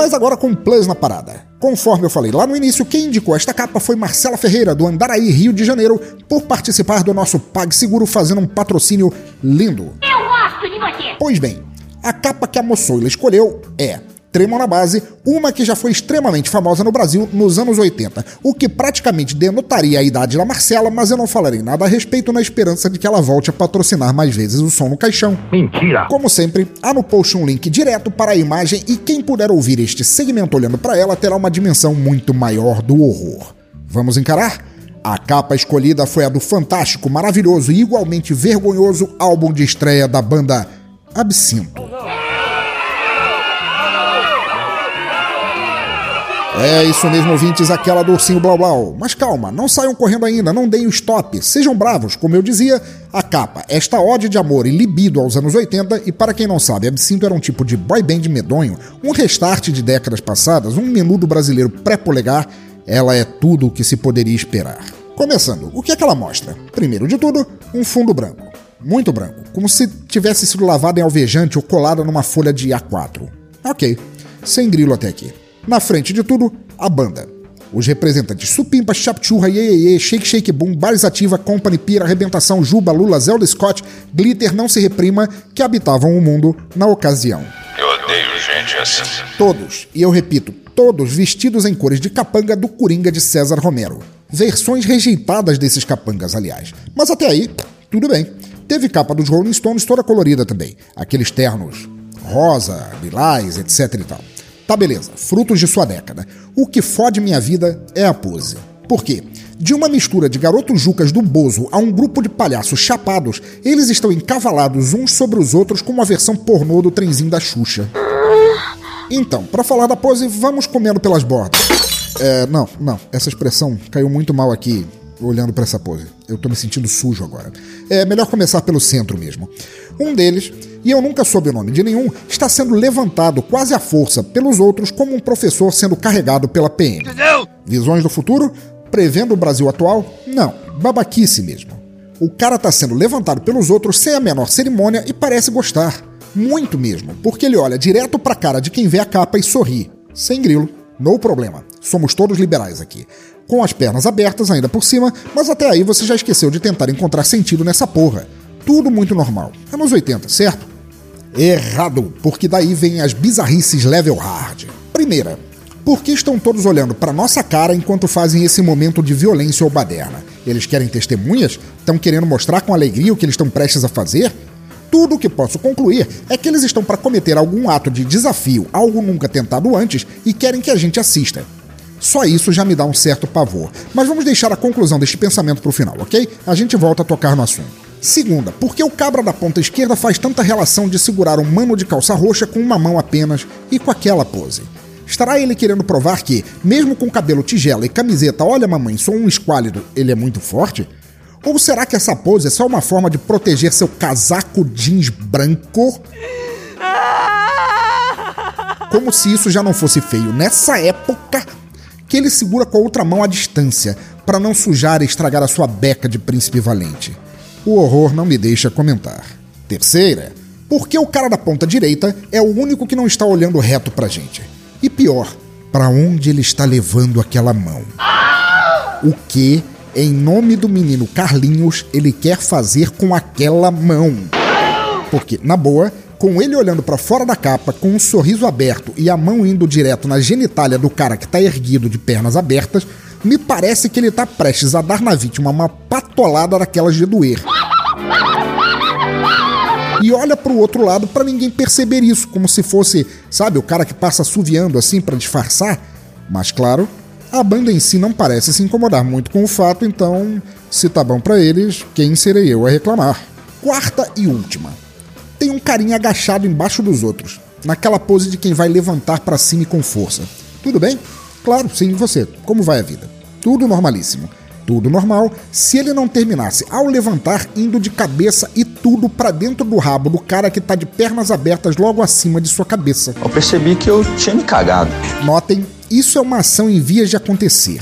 Mas agora com um plus na parada. Conforme eu falei lá no início, quem indicou esta capa foi Marcela Ferreira, do Andaraí, Rio de Janeiro, por participar do nosso PagSeguro fazendo um patrocínio lindo. Eu gosto de você! Pois bem, a capa que a moçoila escolheu é Tremor na Base, uma que já foi extremamente famosa no Brasil nos anos 80, o que praticamente denotaria a idade da Marcela, mas eu não falarei nada a respeito na esperança de que ela volte a patrocinar mais vezes o som no caixão. Mentira! Como sempre, há no post um link direto para a imagem e quem puder ouvir este segmento olhando para ela terá uma dimensão muito maior do horror. Vamos encarar? A capa escolhida foi a do fantástico, maravilhoso e igualmente vergonhoso álbum de estreia da banda Absinto. É isso mesmo, ouvintes, aquela do ursinho Blau Blau. Mas calma, não saiam correndo ainda, não deem o stop. Sejam bravos, como eu dizia, a capa, esta ode de amor e libido aos anos 80, e para quem não sabe, Absinto era um tipo de boy band medonho, um restart de décadas passadas, um menudo brasileiro pré-polegar, ela é tudo o que se poderia esperar. Começando, o que é que ela mostra? Primeiro de tudo, um fundo branco. Muito branco, como se tivesse sido lavado em alvejante ou colada numa folha de A4. Ok, sem grilo até aqui. Na frente de tudo, a banda. Os representantes Supimpa, Chapchurra, Yeyeye, Shake Shake Boom, Bares Ativa, Company, Pira, Arrebentação, Juba, Lula, Zelda Scott, Glitter, Não Se Reprima, que habitavam o mundo na ocasião. Eu odeio gente assim. Todos, e eu repito, todos vestidos em cores de capanga do Coringa de César Romero. Versões rejeitadas desses capangas, aliás. Mas até aí, tudo bem. Teve capa dos Rolling Stones toda colorida também. Aqueles ternos rosa, lilás, etc e tal. Tá beleza, frutos de sua década. O que fode minha vida é a pose. Por quê? De uma mistura de garotos jucas do Bozo a um grupo de palhaços chapados, eles estão encavalados uns sobre os outros como a versão pornô do trenzinho da Xuxa. Então, para falar da pose, vamos comendo pelas bordas. É, não, não, essa expressão caiu muito mal aqui olhando para essa pose. Eu tô me sentindo sujo agora. É melhor começar pelo centro mesmo. Um deles, e eu nunca soube o nome de nenhum, está sendo levantado quase à força pelos outros como um professor sendo carregado pela PM. Visões do futuro? Prevendo o Brasil atual? Não, babaquice mesmo. O cara tá sendo levantado pelos outros sem a menor cerimônia e parece gostar. Muito mesmo, porque ele olha direto pra cara de quem vê a capa e sorri. Sem grilo, no problema. Somos todos liberais aqui. Com as pernas abertas ainda por cima, mas até aí você já esqueceu de tentar encontrar sentido nessa porra. Tudo muito normal. Anos 80, certo? Errado, porque daí vem as bizarrices level hard. Primeira, por que estão todos olhando para nossa cara enquanto fazem esse momento de violência ou baderna? Eles querem testemunhas? Estão querendo mostrar com alegria o que eles estão prestes a fazer? Tudo o que posso concluir é que eles estão para cometer algum ato de desafio, algo nunca tentado antes, e querem que a gente assista. Só isso já me dá um certo pavor. Mas vamos deixar a conclusão deste pensamento para o final, ok? A gente volta a tocar no assunto. Segunda, por que o cabra da ponta esquerda faz tanta relação de segurar um mano de calça roxa com uma mão apenas e com aquela pose? Estará ele querendo provar que, mesmo com cabelo tigela e camiseta, olha mamãe, sou um esquálido, ele é muito forte? Ou será que essa pose é só uma forma de proteger seu casaco jeans branco? Como se isso já não fosse feio nessa época, que ele segura com a outra mão à distância, para não sujar e estragar a sua beca de príncipe valente. O horror não me deixa comentar. Terceira, por que o cara da ponta direita é o único que não está olhando reto pra gente? E pior, para onde ele está levando aquela mão? O que, em nome do menino Carlinhos, ele quer fazer com aquela mão? Porque, na boa, com ele olhando para fora da capa, com um sorriso aberto e a mão indo direto na genitália do cara que tá erguido de pernas abertas, me parece que ele tá prestes a dar na vítima uma patolada daquelas de doer. E olha pro outro lado para ninguém perceber isso, como se fosse, sabe, o cara que passa assoviando assim para disfarçar. Mas claro, a banda em si não parece se incomodar muito com o fato, então, se tá bom para eles, quem serei eu a reclamar? Quarta e última. Tem um carinha agachado embaixo dos outros, naquela pose de quem vai levantar para cima e com força. Tudo bem? Claro, sim, você. Como vai a vida? Tudo normalíssimo. Tudo normal se ele não terminasse ao levantar indo de cabeça e tudo pra dentro do rabo do cara que tá de pernas abertas logo acima de sua cabeça. Eu percebi que eu tinha me cagado. Notem, isso é uma ação em vias de acontecer.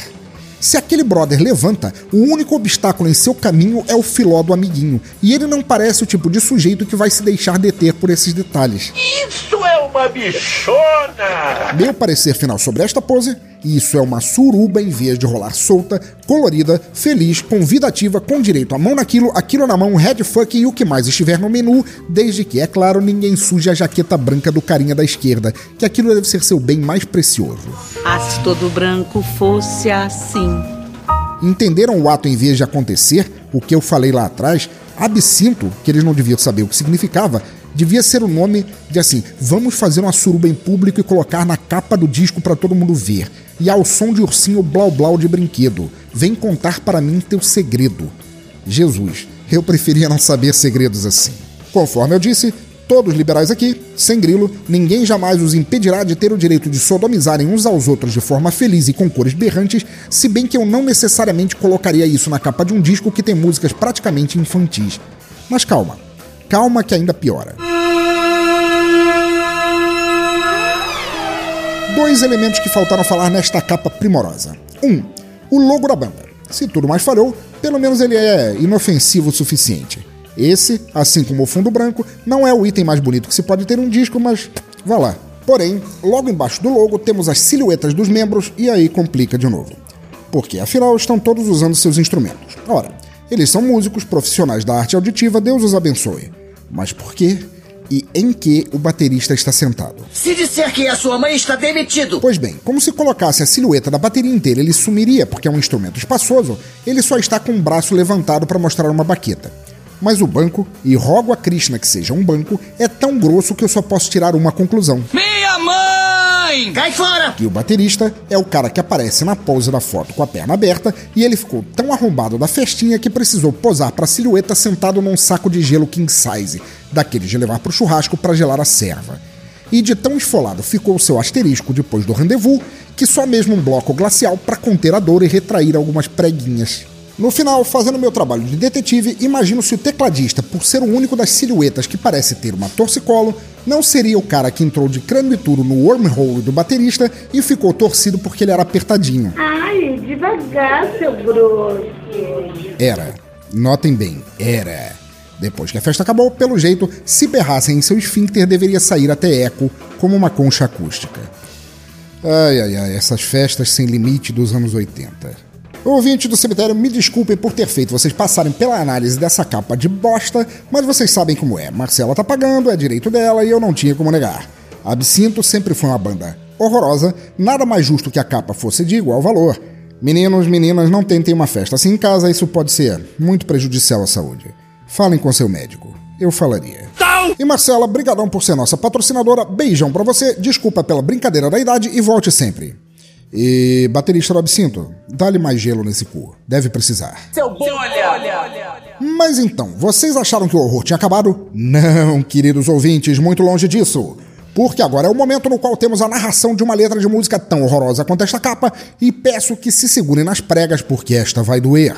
Se aquele brother levanta, o único obstáculo em seu caminho é o filó do amiguinho, e ele não parece o tipo de sujeito que vai se deixar deter por esses detalhes. Isso é uma bichona! Meu parecer final sobre esta pose, isso é uma suruba em vez de rolar solta, colorida, feliz, convidativa, com direito a mão naquilo, aquilo na mão, headfuck e o que mais estiver no menu, desde que, é claro, ninguém suje a jaqueta branca do carinha da esquerda, que aquilo deve ser seu bem mais precioso. Ah, se todo branco fosse assim. Entenderam o ato em vez de acontecer? O que eu falei lá atrás? Absinto, que eles não deviam saber o que significava, devia ser o nome de assim: vamos fazer uma suruba em público e colocar na capa do disco para todo mundo ver. E ao som de ursinho blau blau de brinquedo. Vem contar para mim teu segredo. Jesus, eu preferia não saber segredos assim. Conforme eu disse, todos liberais aqui, sem grilo, ninguém jamais os impedirá de ter o direito de sodomizarem uns aos outros de forma feliz e com cores berrantes, se bem que eu não necessariamente colocaria isso na capa de um disco que tem músicas praticamente infantis. Mas calma, calma que ainda piora. Dois elementos que faltaram falar nesta capa primorosa. Um, o logo da banda. Se tudo mais falhou, pelo menos ele é inofensivo o suficiente. Esse, assim como o fundo branco, não é o item mais bonito que se pode ter um disco, mas vá lá. Porém, logo embaixo do logo temos as silhuetas dos membros e aí complica de novo. Porque afinal estão todos usando seus instrumentos. Ora, eles são músicos profissionais da arte auditiva, Deus os abençoe. Mas por quê? E em que o baterista está sentado? Se disser que a sua mãe está demitido. Pois bem, como se colocasse a silhueta da bateria inteira, ele sumiria, porque é um instrumento espaçoso, ele só está com o braço levantado para mostrar uma baqueta. Mas o banco, e rogo a Krishna que seja um banco, é tão grosso que eu só posso tirar uma conclusão. Minha mãe! Cai fora! Que o baterista é o cara que aparece na pose da foto com a perna aberta e ele ficou tão arrombado da festinha que precisou posar para a silhueta sentado num saco de gelo king size, daquele de levar pro churrasco para gelar a serva. E de tão esfolado ficou o seu asterisco depois do rendezvous, que só mesmo um bloco glacial para conter a dor e retrair algumas preguinhas. No final, fazendo meu trabalho de detetive, imagino se o tecladista, por ser o único das silhuetas que parece ter uma torcicolo, não seria o cara que entrou de crânio e tudo no wormhole do baterista e ficou torcido porque ele era apertadinho. Ai, devagar, seu grosso. Era. Notem bem, era. Depois que a festa acabou, pelo jeito, se berrassem em seu esfíncter, deveria sair até eco, como uma concha acústica. Ai, ai, ai, essas festas sem limite dos anos 80. Ouvinte do cemitério, me desculpem por ter feito vocês passarem pela análise dessa capa de bosta, mas vocês sabem como é. Marcela tá pagando, é direito dela e eu não tinha como negar. Absinto sempre foi uma banda horrorosa, nada mais justo que a capa fosse de igual valor. Meninos, meninas, não tentem uma festa assim em casa, isso pode ser muito prejudicial à saúde. Falem com seu médico. Eu falaria. E Marcela, brigadão por ser nossa patrocinadora. Beijão pra você, desculpa pela brincadeira da idade e volte sempre. E baterista do Absinto, dá-lhe mais gelo nesse cu. Deve precisar. Seu bom olha! Mas então, vocês acharam que o horror tinha acabado? Não, queridos ouvintes, muito longe disso. Porque agora é o momento no qual temos a narração de uma letra de música tão horrorosa quanto esta capa, e peço que se segurem nas pregas, porque esta vai doer.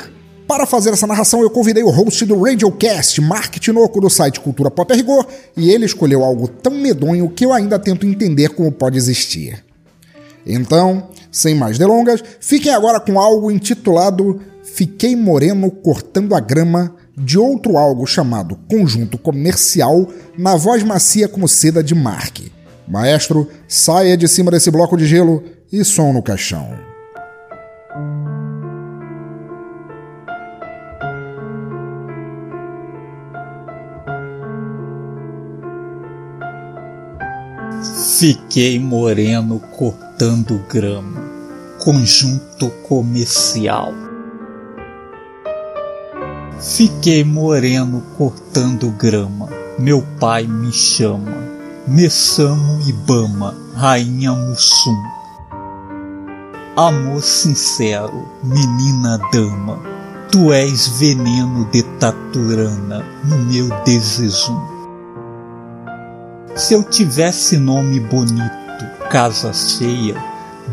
Para fazer essa narração, eu convidei o host do Radiocast, Mark Tinoco, do site Cultura Pop a Rigor, e ele escolheu algo tão medonho que eu ainda tento entender como pode existir. Então, sem mais delongas, fiquem agora com algo intitulado Fiquei Moreno Cortando a Grama, de outro algo chamado Conjunto Comercial, na voz macia como seda de Mark. Maestro, saia de cima desse bloco de gelo e som no caixão. Fiquei moreno cortando grama. Conjunto comercial. Fiquei moreno cortando grama. Meu pai me chama. Messamo Ibama, Rainha Mussum. Amor sincero, menina dama. Tu és veneno de taturana no meu desejo. Se eu tivesse nome bonito, casa cheia,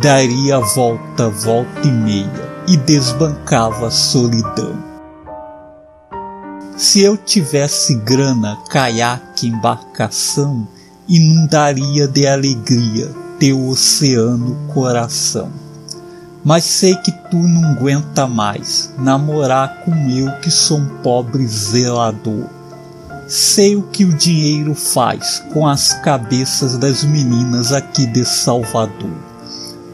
daria volta, volta e meia, e desbancava a solidão. Se eu tivesse grana, caiaque, embarcação, inundaria de alegria teu oceano coração. Mas sei que tu não aguenta mais namorar com eu que sou um pobre zelador. Sei o que o dinheiro faz com as cabeças das meninas aqui de Salvador.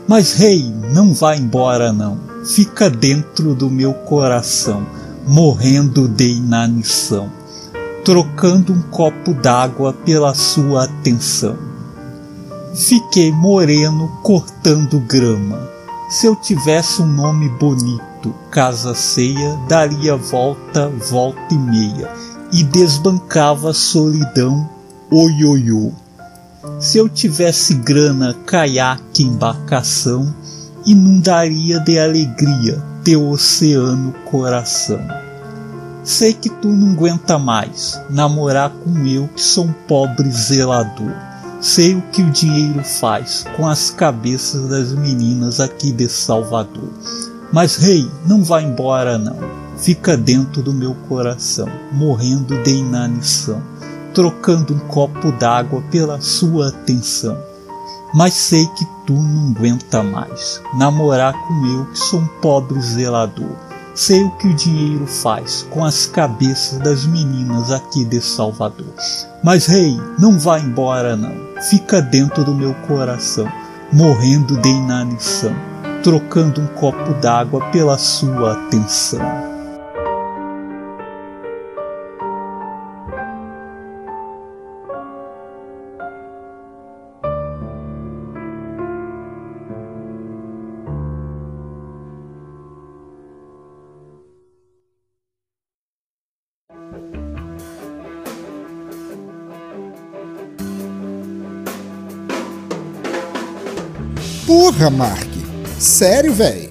Mas rei, não vá embora não. Fica dentro do meu coração, morrendo de inanição, trocando um copo d'água pela sua atenção. Fiquei moreno cortando grama. Se eu tivesse um nome bonito, casa ceia, daria volta, volta e meia e desbancava a solidão, oioiô. Se eu tivesse grana, caiaque, embarcação, inundaria de alegria teu oceano coração. Sei que tu não aguenta mais namorar com eu que sou um pobre zelador. Sei o que o dinheiro faz com as cabeças das meninas aqui de Salvador. Mas rei, não vá embora não. Fica dentro do meu coração, morrendo de inanição, trocando um copo d'água pela sua atenção mas sei que tu não aguenta mais namorar com eu que sou um pobre zelador. Sei o que o dinheiro faz com as cabeças das meninas aqui de Salvador. Mas rei, não vá embora não. Fica dentro do meu coração, morrendo de inanição, trocando um copo d'água pela sua atenção. Porra, Mark. Sério, velho?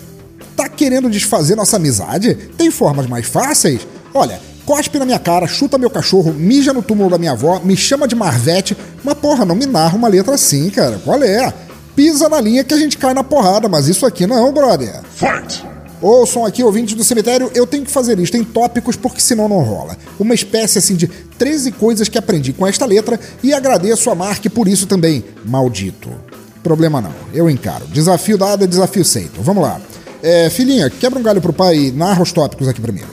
Tá querendo desfazer nossa amizade? Tem formas mais fáceis? Olha, cospe na minha cara, chuta meu cachorro, mija no túmulo da minha avó, me chama de Marvete, mas porra, não me narra uma letra assim, cara. Qual é? Pisa na linha que a gente cai na porrada, mas isso aqui não, brother. Fight! Ouçam aqui, ouvintes do cemitério, eu tenho que fazer isto em tópicos porque senão não rola. Uma espécie assim de 13 coisas que aprendi com esta letra e agradeço a Mark por isso também, maldito. Problema não, eu encaro. Desafio dado é desafio feito. Vamos lá. É, filhinha, quebra um galho pro pai e narra os tópicos aqui primeiro.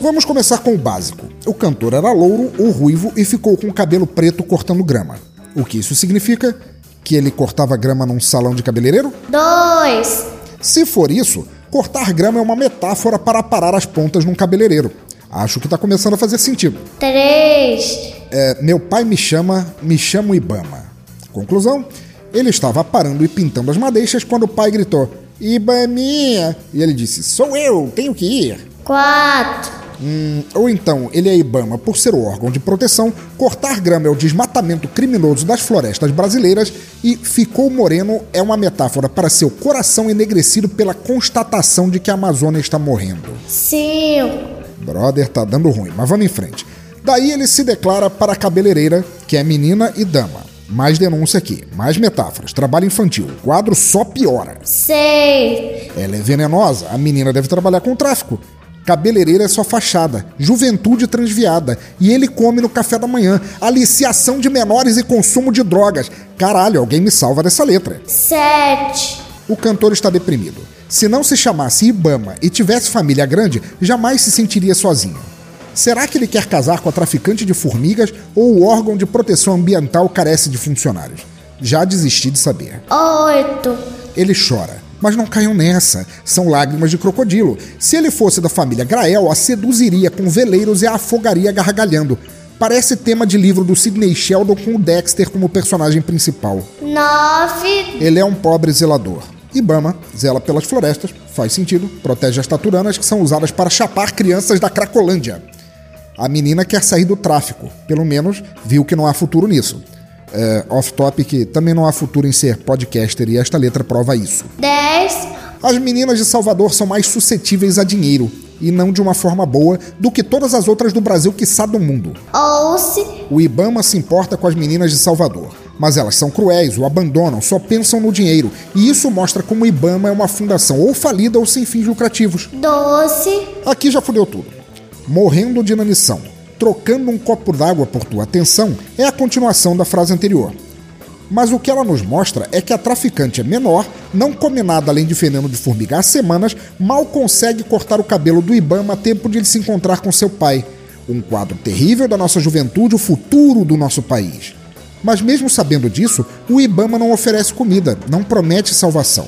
Vamos começar com o básico. O cantor era louro ou ruivo e ficou com o cabelo preto cortando grama. O que isso significa? Que ele cortava grama num salão de cabeleireiro? Dois. Se for isso, cortar grama é uma metáfora para parar as pontas num cabeleireiro. Acho que tá começando a fazer sentido. Três. É, meu pai me chama, me chamo Ibama. Conclusão: ele estava parando e pintando as madeixas quando o pai gritou: Ibaminha! E ele disse: Sou eu, tenho que ir. Quatro. Hum, ou então, ele é Ibama por ser o órgão de proteção, cortar grama é o desmatamento criminoso das florestas brasileiras e ficou moreno é uma metáfora para seu coração enegrecido pela constatação de que a Amazônia está morrendo. Cinco. Brother, tá dando ruim, mas vamos em frente. Daí ele se declara para a cabeleireira, que é menina e dama. Mais denúncia aqui, mais metáforas, trabalho infantil, o quadro só piora. Seis. Ela é venenosa, a menina deve trabalhar com tráfico. Cabeleireira é só fachada, juventude transviada, e ele come no café da manhã, aliciação de menores e consumo de drogas. Caralho, alguém me salva dessa letra. Sete. O cantor está deprimido. Se não se chamasse Ibama e tivesse família grande, jamais se sentiria sozinho. Será que ele quer casar com a traficante de formigas ou o órgão de proteção ambiental carece de funcionários? Já desisti de saber. Oito. Ele chora. Mas não caiam nessa. São lágrimas de crocodilo. Se ele fosse da família Grael, a seduziria com veleiros e a afogaria gargalhando. Parece tema de livro do Sidney Sheldon com o Dexter como personagem principal. Nove. Ele é um pobre zelador. Ibama zela pelas florestas, faz sentido, protege as taturanas que são usadas para chapar crianças da Cracolândia. A menina quer sair do tráfico, pelo menos viu que não há futuro nisso. É, Off-topic, também não há futuro em ser podcaster e esta letra prova isso. Dez. As meninas de Salvador são mais suscetíveis a dinheiro, e não de uma forma boa, do que todas as outras do Brasil, quiçá do mundo. Onze. O Ibama se importa com as meninas de Salvador. Mas elas são cruéis, o abandonam, só pensam no dinheiro. E isso mostra como o Ibama é uma fundação ou falida ou sem fins lucrativos. Doce. Aqui já fudeu tudo. Morrendo de inanição, trocando um copo d'água por tua atenção é a continuação da frase anterior. Mas o que ela nos mostra é que a traficante é menor, não come nada além de veneno de formiga há semanas, mal consegue cortar o cabelo do Ibama a tempo de ele se encontrar com seu pai. Um quadro terrível da nossa juventude, o futuro do nosso país. Mas mesmo sabendo disso, o Ibama não oferece comida, não promete salvação.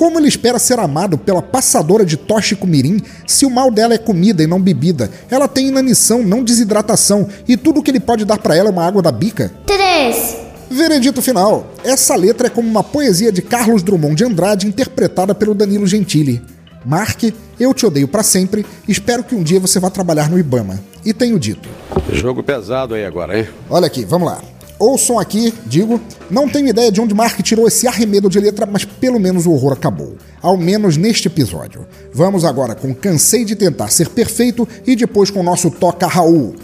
Como ele espera ser amado pela passadora de tóxico mirim se o mal dela é comida e não bebida? Ela tem inanição, não desidratação, e tudo que ele pode dar para ela é uma água da bica? 3. Veredito final. Essa letra é como uma poesia de Carlos Drummond de Andrade interpretada pelo Danilo Gentili. Marque, eu te odeio para sempre, espero que um dia você vá trabalhar no Ibama. E tenho dito. Jogo pesado aí agora, hein? Olha aqui, vamos lá. Ouçam aqui, digo, não tenho ideia de onde Mark tirou esse arremedo de letra, mas pelo menos o horror acabou. Ao menos neste episódio. Vamos agora com Cansei de Tentar Ser Perfeito e depois com o nosso Toca Raul.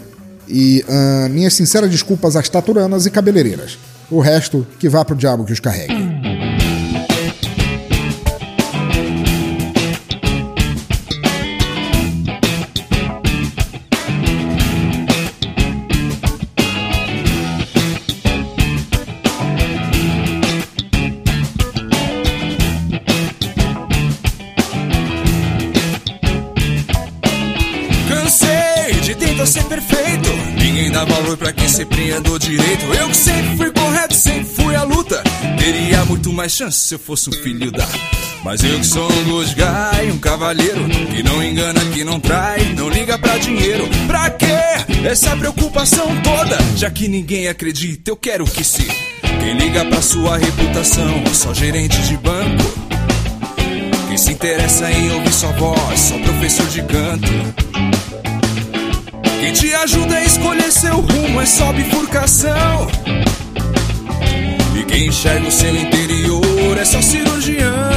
E uh, minhas sinceras desculpas às taturanas e cabeleireiras. O resto, que vá pro diabo que os carregue. Valor pra quem sempre andou direito. Eu que sempre fui correto, sempre fui a luta. Teria muito mais chance se eu fosse um filho da. Mas eu que sou um good guy, um cavalheiro que não engana, que não trai, não liga pra dinheiro. Pra quê? Essa preocupação toda, já que ninguém acredita, eu quero que se. Quem liga pra sua reputação, só gerente de banco. Quem se interessa em ouvir sua voz, só professor de canto. Quem te ajuda a escolher seu rumo é só bifurcação. E quem enxerga o seu interior é só cirurgião.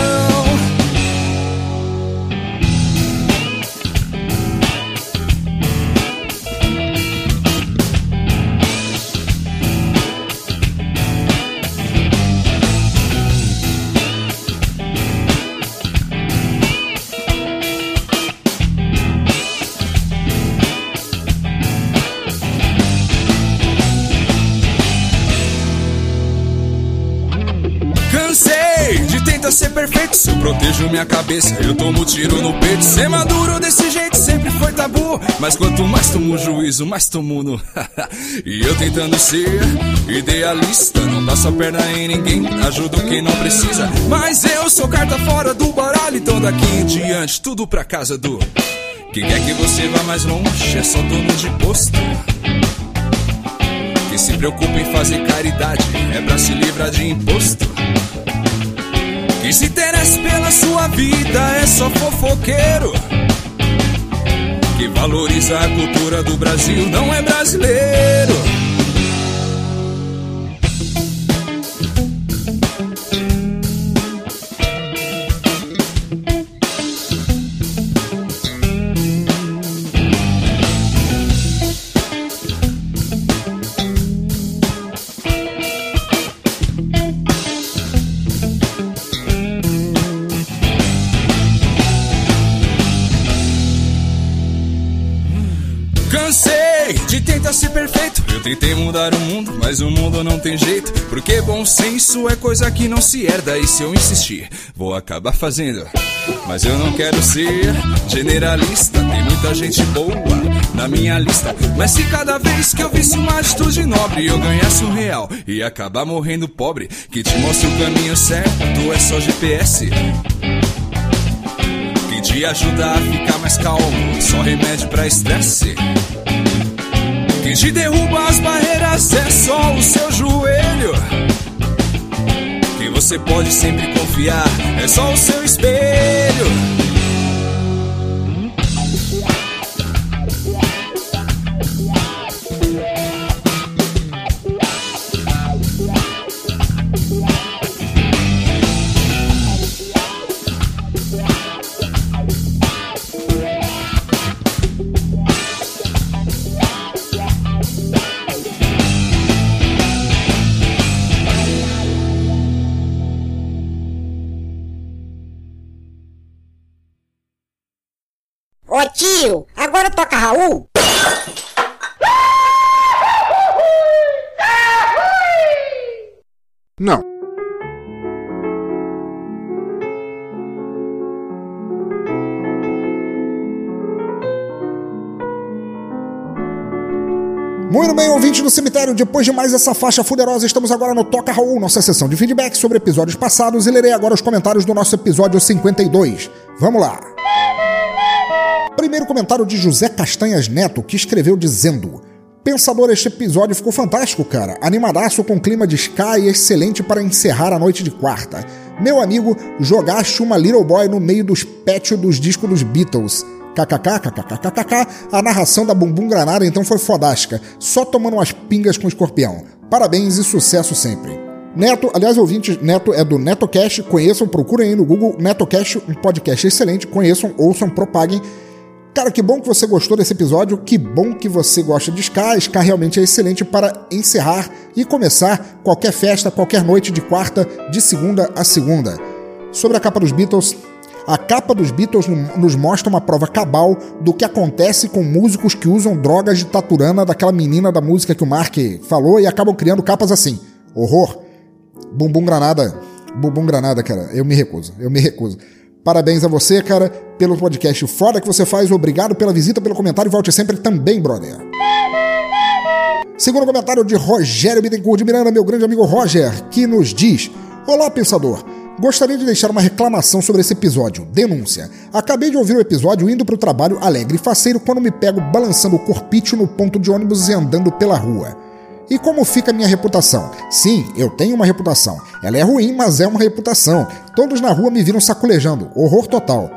De tentar ser perfeito. Se eu protejo minha cabeça, eu tomo tiro no peito. Ser maduro desse jeito sempre foi tabu. Mas quanto mais tomo juízo, mais tomo no. [LAUGHS] e eu tentando ser idealista. Não passo a perna em ninguém, ajudo quem não precisa. Mas eu sou carta fora do baralho. Então daqui em diante, tudo pra casa do. Quem quer que você vá mais longe é só dono de posto. Quem se preocupa em fazer caridade é pra se livrar de imposto. Quem se interessa pela sua vida é só fofoqueiro. Quem valoriza a cultura do Brasil não é brasileiro. Não tem jeito. Porque bom senso é coisa que não se herda. E se eu insistir, vou acabar fazendo. Mas eu não quero ser generalista. Tem muita gente boa na minha lista. Mas se cada vez que eu visse uma atitude nobre eu ganhasse um real e acabar morrendo pobre, que te mostre o caminho certo é só GPS. Te ajuda a ficar mais calmo, só remédio pra estresse. Te derruba as barreiras é só o seu joelho. Quem você pode sempre confiar é só o seu espelho. Muito bem, ouvinte do cemitério, depois de mais essa faixa fuderosa, estamos agora no Toca Raul, nossa sessão de feedback sobre episódios passados e lerei agora os comentários do nosso episódio 52. Vamos lá! Primeiro comentário de José Castanhas Neto, que escreveu dizendo: Pensador, este episódio ficou fantástico, cara. Animadaço com clima de Sky e excelente para encerrar a noite de quarta. Meu amigo, jogaste uma Little Boy no meio dos patch dos discos dos Beatles. KKK, a narração da Bumbum Granada então foi fodástica, só tomando umas pingas com o escorpião. Parabéns e sucesso sempre. Neto, aliás, ouvintes, Neto é do NetoCast, conheçam, procurem aí no Google NetoCast, um podcast excelente, conheçam, ouçam, propaguem. Cara, que bom que você gostou desse episódio, que bom que você gosta de Ska. Ska realmente é excelente para encerrar e começar qualquer festa, qualquer noite de quarta, de segunda a segunda. Sobre a capa dos Beatles, a capa dos Beatles nos mostra uma prova cabal do que acontece com músicos que usam drogas de taturana daquela menina da música que o Mark falou e acabam criando capas assim. Horror. Bumbum Granada. Bumbum Granada, cara. Eu me recuso. Eu me recuso. Parabéns a você, cara, pelo podcast foda que você faz. Obrigado pela visita, pelo comentário volte sempre também, brother. Segundo comentário de Rogério Bittencourt de Miranda, meu grande amigo Roger, que nos diz: Olá, pensador. Gostaria de deixar uma reclamação sobre esse episódio. Denúncia. Acabei de ouvir o episódio indo para o trabalho alegre e faceiro quando me pego balançando o corpício no ponto de ônibus e andando pela rua. E como fica a minha reputação? Sim, eu tenho uma reputação. Ela é ruim, mas é uma reputação. Todos na rua me viram sacolejando. Horror total.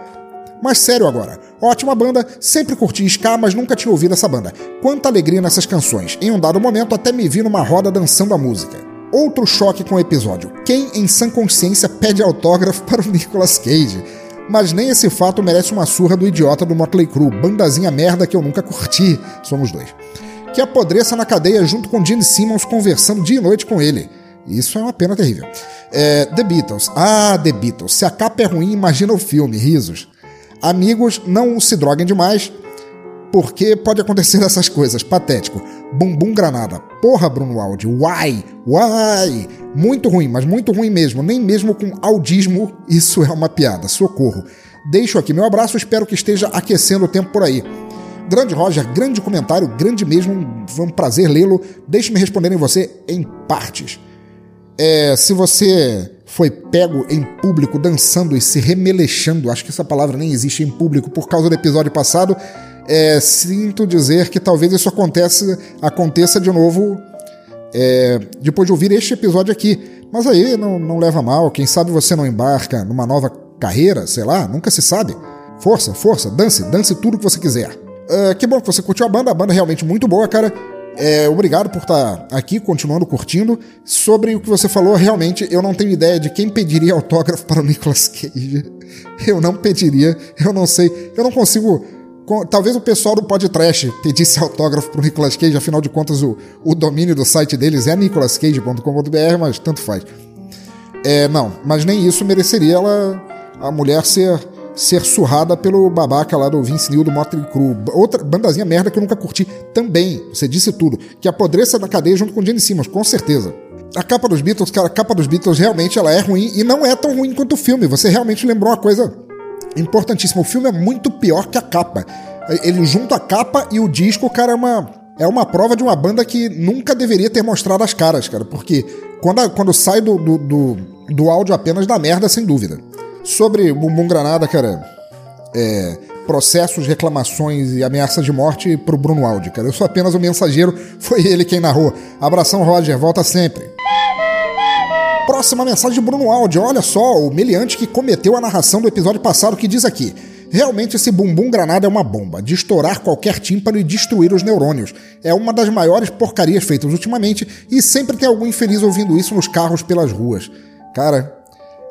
Mas sério agora, ótima banda, sempre curti ska, mas nunca tinha ouvido essa banda. Quanta alegria nessas canções. Em um dado momento até me vi numa roda dançando a música. Outro choque com o episódio. Quem em sã consciência pede autógrafo [LAUGHS] para o Nicolas Cage? Mas nem esse fato merece uma surra do idiota do Motley Crue, bandazinha merda que eu nunca curti. Somos dois. Que apodreça na cadeia junto com Gene Simmons conversando dia e noite com ele. Isso é uma pena terrível. É, The Beatles. Ah, The Beatles. Se a capa é ruim, imagina o filme. Risos. Amigos, não se droguem demais, porque pode acontecer [LAUGHS] essas coisas. Patético. Bumbum Granada. Porra, Bruno Aldi. Uai! Uai! Muito ruim, mas muito ruim mesmo. Nem mesmo com audismo isso é uma piada. Socorro. Deixo aqui meu abraço, espero que esteja aquecendo o tempo por aí. Grande Roger, grande comentário, grande mesmo. Foi um prazer lê-lo. Deixe-me responder em você em partes. É, se você foi pego em público dançando e se remeleixando, acho que essa palavra nem existe em público por causa do episódio passado, é, sinto dizer que talvez isso aconteça, aconteça de novo é, depois de ouvir este episódio aqui. Mas aí não, não leva mal, quem sabe você não embarca numa nova carreira, sei lá, nunca se sabe. Força, força, dance, dance tudo que você quiser. Uh, que bom que você curtiu a banda, a banda é realmente muito boa, cara. É, obrigado por estar aqui, continuando curtindo. Sobre o que você falou, realmente eu não tenho ideia de quem pediria autógrafo para o Nicolas Cage. [LAUGHS] Eu não pediria, eu não sei, eu não consigo. Talvez o pessoal do podcast pedisse autógrafo para o Nicolas Cage, afinal de contas o, o domínio do site deles é nicolascage.com.br, mas tanto faz. É, não, mas nem isso mereceria ela, a mulher ser ser surrada pelo babaca lá do Vince Neil do Motley Crue. Outra bandazinha merda que eu nunca curti também. Você disse tudo. Que apodreça na cadeia junto com Gene Simmons, com certeza. A capa dos Beatles, cara, a capa dos Beatles realmente ela é ruim e não é tão ruim quanto o filme. Você realmente lembrou uma coisa importantíssima. O filme é muito pior que a capa. Ele junta a capa e o disco, cara, é uma, é uma prova de uma banda que nunca deveria ter mostrado as caras, cara. Porque quando, quando sai do, do, do, do áudio apenas dá merda, sem dúvida. Sobre Bumbum Granada, cara, é, processos, reclamações e ameaças de morte pro Bruno Aldi, cara. Eu sou apenas o mensageiro, [LAUGHS] foi ele quem narrou. Abração, Roger, volta sempre. Próxima mensagem de Bruno Aldi. Olha só, o meliante que cometeu a narração do episódio passado que diz aqui. Realmente esse bumbum granada é uma bomba, de estourar qualquer tímpano e destruir os neurônios. É uma das maiores porcarias feitas ultimamente e sempre tem algum infeliz ouvindo isso nos carros pelas ruas. Cara,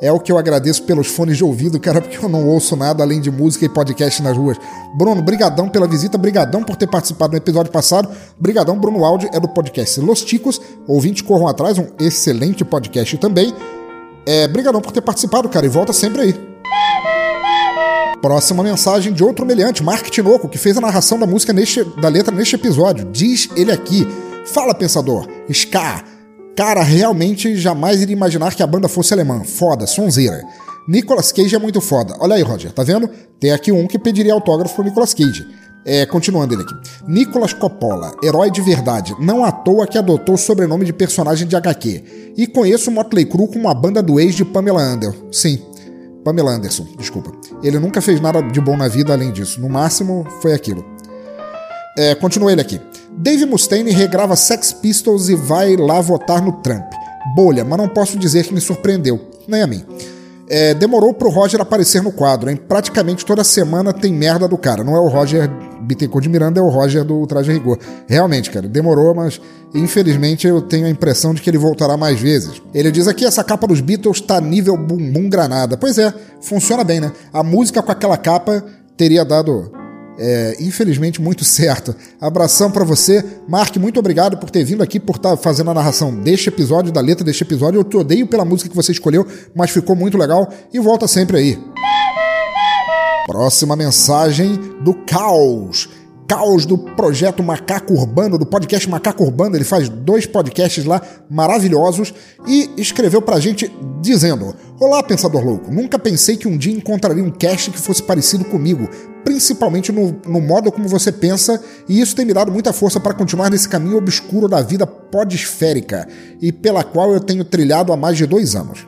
é o que eu agradeço pelos fones de ouvido, cara, porque eu não ouço nada além de música e podcast nas ruas. Bruno, brigadão pela visita, brigadão por ter participado no episódio passado. Brigadão, Bruno Áudio é do podcast Los Ticos. Ouvintes corram atrás, um excelente podcast também. É, brigadão por ter participado, cara, e volta sempre aí. Próxima mensagem de outro meliante, Mark Tinoco, que fez a narração da música neste, da letra neste episódio. Diz ele aqui: Fala, pensador, Ska. Cara, realmente jamais iria imaginar que a banda fosse alemã. Foda, sonzeira. Nicolas Cage é muito foda. Olha aí, Roger, tá vendo? Tem aqui um que pediria autógrafo pro Nicolas Cage. É, continuando ele aqui. Nicolas Coppola, herói de verdade, não à toa que adotou o sobrenome de personagem de HQ. E conheço o Motley Crue como a banda do ex de Pamela Anderson. Sim, Pamela Anderson, desculpa. Ele nunca fez nada de bom na vida além disso. No máximo, foi aquilo. É, continua ele aqui. Dave Mustaine regrava Sex Pistols e vai lá votar no Trump. Bolha, mas não posso dizer que me surpreendeu. Nem a mim. É, demorou pro Roger aparecer no quadro, hein? Praticamente toda semana tem merda do cara. Não é o Roger Bittencourt de Miranda, é o Roger do Traje Rigor. Realmente, cara, demorou, mas infelizmente eu tenho a impressão de que ele voltará mais vezes. Ele diz aqui: essa capa dos Beatles tá nível bumbum granada. Pois é, funciona bem, né? A música com aquela capa teria dado é, infelizmente muito certo. Abração para você, Mark. Muito obrigado por ter vindo aqui, por estar tá fazendo a narração deste episódio, da letra deste episódio. Eu te odeio pela música que você escolheu, mas ficou muito legal e volta sempre aí. Próxima mensagem do Caos. Caos do projeto Macaco Urbano, do podcast Macaco Urbano. Ele faz dois podcasts lá maravilhosos e escreveu pra gente dizendo: Olá, pensador louco. Nunca pensei que um dia encontraria um cast que fosse parecido comigo, principalmente no, no modo como você pensa, e isso tem me dado muita força para continuar nesse caminho obscuro da vida podesférica e pela qual eu tenho trilhado há mais de dois anos.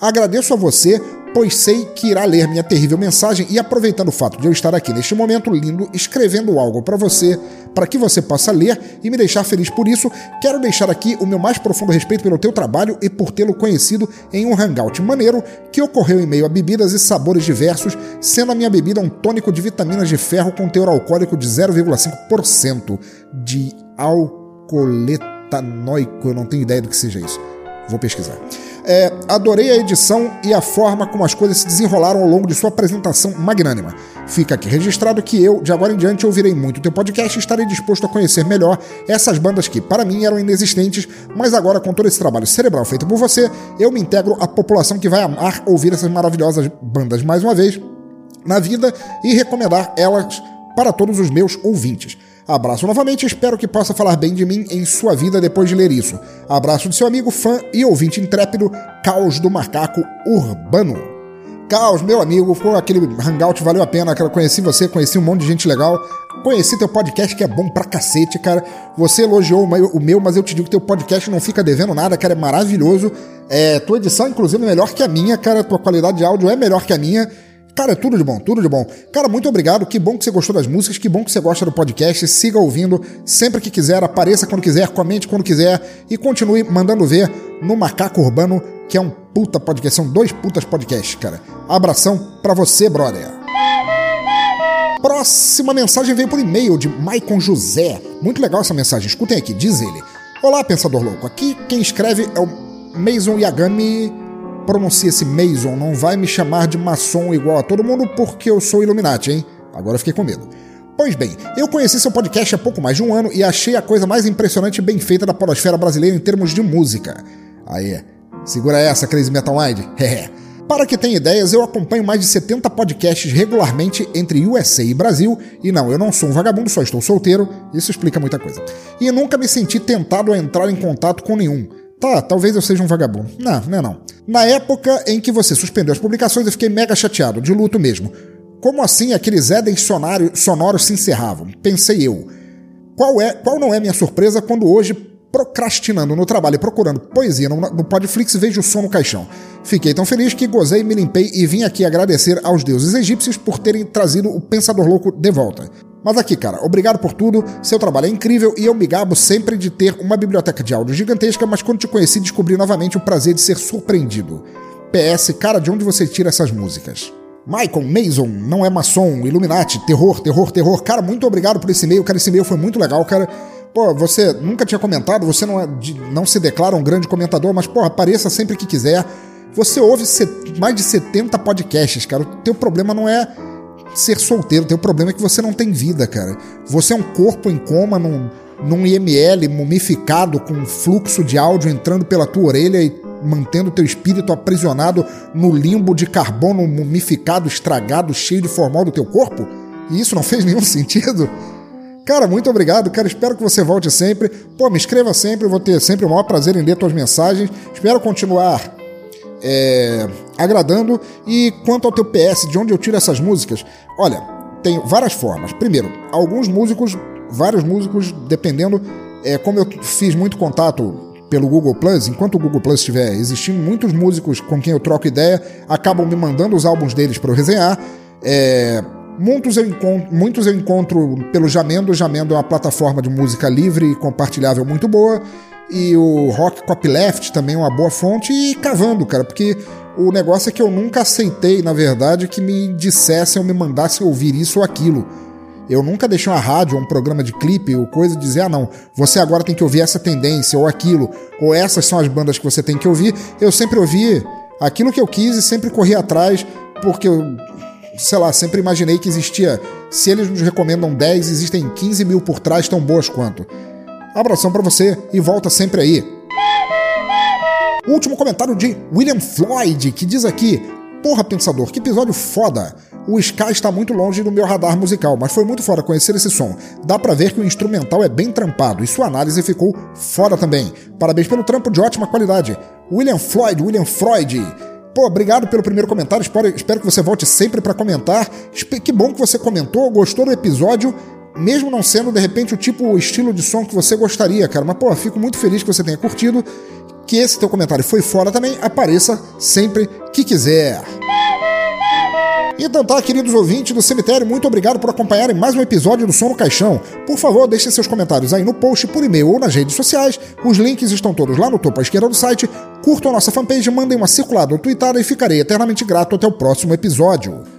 Agradeço a você pois sei que irá ler minha terrível mensagem e aproveitando o fato de eu estar aqui neste momento lindo escrevendo algo para você, para que você possa ler e me deixar feliz por isso, quero deixar aqui o meu mais profundo respeito pelo teu trabalho e por tê-lo conhecido em um hangout maneiro que ocorreu em meio a bebidas e sabores diversos, sendo a minha bebida um tônico de vitaminas de ferro com teor alcoólico de 0,5% de alcooletanoico, eu não tenho ideia do que seja isso. Vou pesquisar. É, adorei a edição e a forma como as coisas se desenrolaram ao longo de sua apresentação magnânima. Fica aqui registrado que eu, de agora em diante, ouvirei muito teu podcast e estarei disposto a conhecer melhor essas bandas que, para mim, eram inexistentes, mas agora, com todo esse trabalho cerebral feito por você, eu me integro à população que vai amar ouvir essas maravilhosas bandas mais uma vez na vida e recomendar elas para todos os meus ouvintes. Abraço novamente e espero que possa falar bem de mim em sua vida depois de ler isso. Abraço de seu amigo, fã e ouvinte intrépido, Caos do Macaco Urbano. Caos, meu amigo, foi aquele hangout, valeu a pena, cara. Conheci você, conheci um monte de gente legal. Conheci teu podcast que é bom pra cacete, cara. Você elogiou o meu, mas eu te digo que teu podcast não fica devendo nada, cara. É maravilhoso. É, tua edição, inclusive, é melhor que a minha, cara. Tua qualidade de áudio é melhor que a minha. Cara, é tudo de bom, tudo de bom. Cara, muito obrigado. Que bom que você gostou das músicas, que bom que você gosta do podcast. Siga ouvindo sempre que quiser, apareça quando quiser, comente quando quiser e continue mandando ver no Macaco Urbano, que é um puta podcast. São dois putas podcasts, cara. Abração pra você, brother. Próxima mensagem veio por e-mail de Maicon José. Muito legal essa mensagem. Escutem aqui, diz ele. Olá, pensador louco. Aqui quem escreve é o Mason Yagami pronuncia esse Mason, não vai me chamar de maçom igual a todo mundo porque eu sou Illuminati, hein? Agora fiquei com medo. Pois bem, eu conheci seu podcast há pouco mais de um ano e achei a coisa mais impressionante e bem feita da podosfera brasileira em termos de música. Aí, segura essa, Crazy Metal Mind. [LAUGHS] Para que tenha ideias, eu acompanho mais de 70 podcasts regularmente entre USA e Brasil, e não, eu não sou um vagabundo, só estou solteiro, isso explica muita coisa. E nunca me senti tentado a entrar em contato com nenhum. Tá, talvez eu seja um vagabundo. Não, não é não. Na época em que você suspendeu as publicações, eu fiquei mega chateado, de luto mesmo. Como assim aqueles Éden sonoros se encerravam? Pensei eu. Qual, é, qual não é minha surpresa quando hoje, procrastinando no trabalho e procurando poesia no, no Podflix, vejo o som no caixão? Fiquei tão feliz que gozei, me limpei e vim aqui agradecer aos deuses egípcios por terem trazido o Pensador Louco de volta. Mas aqui, cara, obrigado por tudo, seu trabalho é incrível e eu me gabo sempre de ter uma biblioteca de áudio gigantesca, mas quando te conheci descobri novamente o prazer de ser surpreendido. PS, cara, de onde você tira essas músicas? Michael Mason, não é maçom, Illuminati, terror, terror, terror. Cara, muito obrigado por esse e-mail, cara, esse e-mail foi muito legal, cara. Pô, você nunca tinha comentado, você não, é de, não se declara um grande comentador, mas, pô, apareça sempre que quiser. Você ouve set, mais de 70 podcasts, cara. O teu problema não é ser solteiro. O problema é que você não tem vida, cara. Você é um corpo em coma num, num IML mumificado com fluxo de áudio entrando pela tua orelha e mantendo teu espírito aprisionado no limbo de carbono mumificado, estragado, cheio de formal do teu corpo? E isso não fez nenhum [LAUGHS] sentido? Cara, muito obrigado, cara. Espero que você volte sempre. Pô, me escreva sempre, eu vou ter sempre o maior prazer em ler tuas mensagens. Espero continuar é, agradando. E quanto ao teu PS, de onde eu tiro essas músicas? Olha, tem várias formas. Primeiro, alguns músicos, vários músicos, dependendo, é, como eu fiz muito contato pelo Google Plus, enquanto o Google Plus estiver existindo, muitos músicos com quem eu troco ideia acabam me mandando os álbuns deles para eu resenhar. É, muitos, eu encontro, muitos eu encontro pelo Jamendo. O Jamendo é uma plataforma de música livre e compartilhável muito boa. E o Rock Copyleft também é uma boa fonte. E cavando, cara, porque o negócio é que eu nunca aceitei, na verdade, que me dissessem ou me mandassem ouvir isso ou aquilo. Eu nunca deixei uma rádio, um programa de clipe ou coisa dizer, ah não, você agora tem que ouvir essa tendência ou aquilo, ou essas são as bandas que você tem que ouvir. Eu sempre ouvi aquilo que eu quis e sempre corri atrás, porque eu, sei lá, sempre imaginei que existia, se eles nos recomendam 10, existem 15 mil por trás tão boas quanto. Abração para você e volta sempre aí. Último comentário de William Floyd, que diz aqui: Porra, pensador, que episódio foda! O Sky está muito longe do meu radar musical, mas foi muito foda conhecer esse som. Dá pra ver que o instrumental é bem trampado e sua análise ficou foda também. Parabéns pelo trampo de ótima qualidade. William Floyd, William Freud. Pô, obrigado pelo primeiro comentário. Espero, espero que você volte sempre para comentar. Que bom que você comentou, gostou do episódio, mesmo não sendo de repente o tipo, o estilo de som que você gostaria, cara. Mas, pô, fico muito feliz que você tenha curtido. Que esse teu comentário foi fora também. Apareça sempre que quiser. Então tá, queridos ouvintes do cemitério, muito obrigado por acompanharem mais um episódio do Som no Caixão. Por favor, deixem seus comentários aí no post, por e-mail ou nas redes sociais. Os links estão todos lá no topo à esquerda do site. Curtam a nossa fanpage, mandem uma circulada ou tweetada e ficarei eternamente grato até o próximo episódio.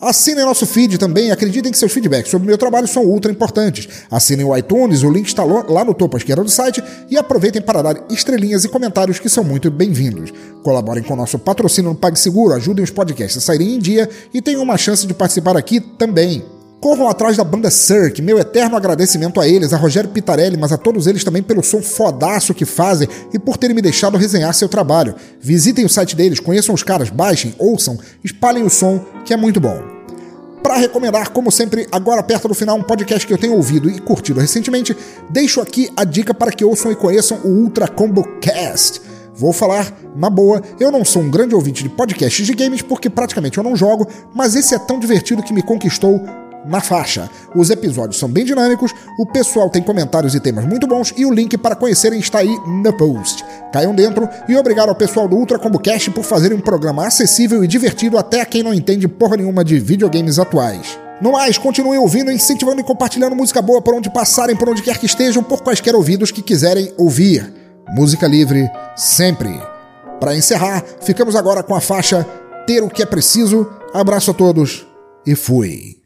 Assinem nosso feed também acreditem que seus feedbacks sobre o meu trabalho são ultra importantes. Assinem o iTunes, o link está lá no topo à esquerda do site e aproveitem para dar estrelinhas e comentários que são muito bem-vindos. Colaborem com o nosso patrocínio no PagSeguro, ajudem os podcasts a saírem em dia e tenham uma chance de participar aqui também. Corram atrás da banda Cirque, meu eterno agradecimento a eles, a Rogério Pitarelli, mas a todos eles também pelo som fodaço que fazem e por terem me deixado resenhar seu trabalho. Visitem o site deles, conheçam os caras, baixem, ouçam, espalhem o som, que é muito bom. Para recomendar, como sempre, agora perto do final, um podcast que eu tenho ouvido e curtido recentemente, deixo aqui a dica para que ouçam e conheçam o Ultra Combo Cast. Vou falar na boa, eu não sou um grande ouvinte de podcasts de games porque praticamente eu não jogo, mas esse é tão divertido que me conquistou na faixa. Os episódios são bem dinâmicos, o pessoal tem comentários e temas muito bons e o link para conhecerem está aí no post. Caiam dentro e obrigado ao pessoal do Ultra Combo Cast por fazerem um programa acessível e divertido até a quem não entende porra nenhuma de videogames atuais. No mais, continuem ouvindo, incentivando e compartilhando música boa por onde passarem, por onde quer que estejam, por quaisquer ouvidos que quiserem ouvir. Música livre, sempre. Para encerrar, ficamos agora com a faixa Ter o que é preciso. Abraço a todos e fui.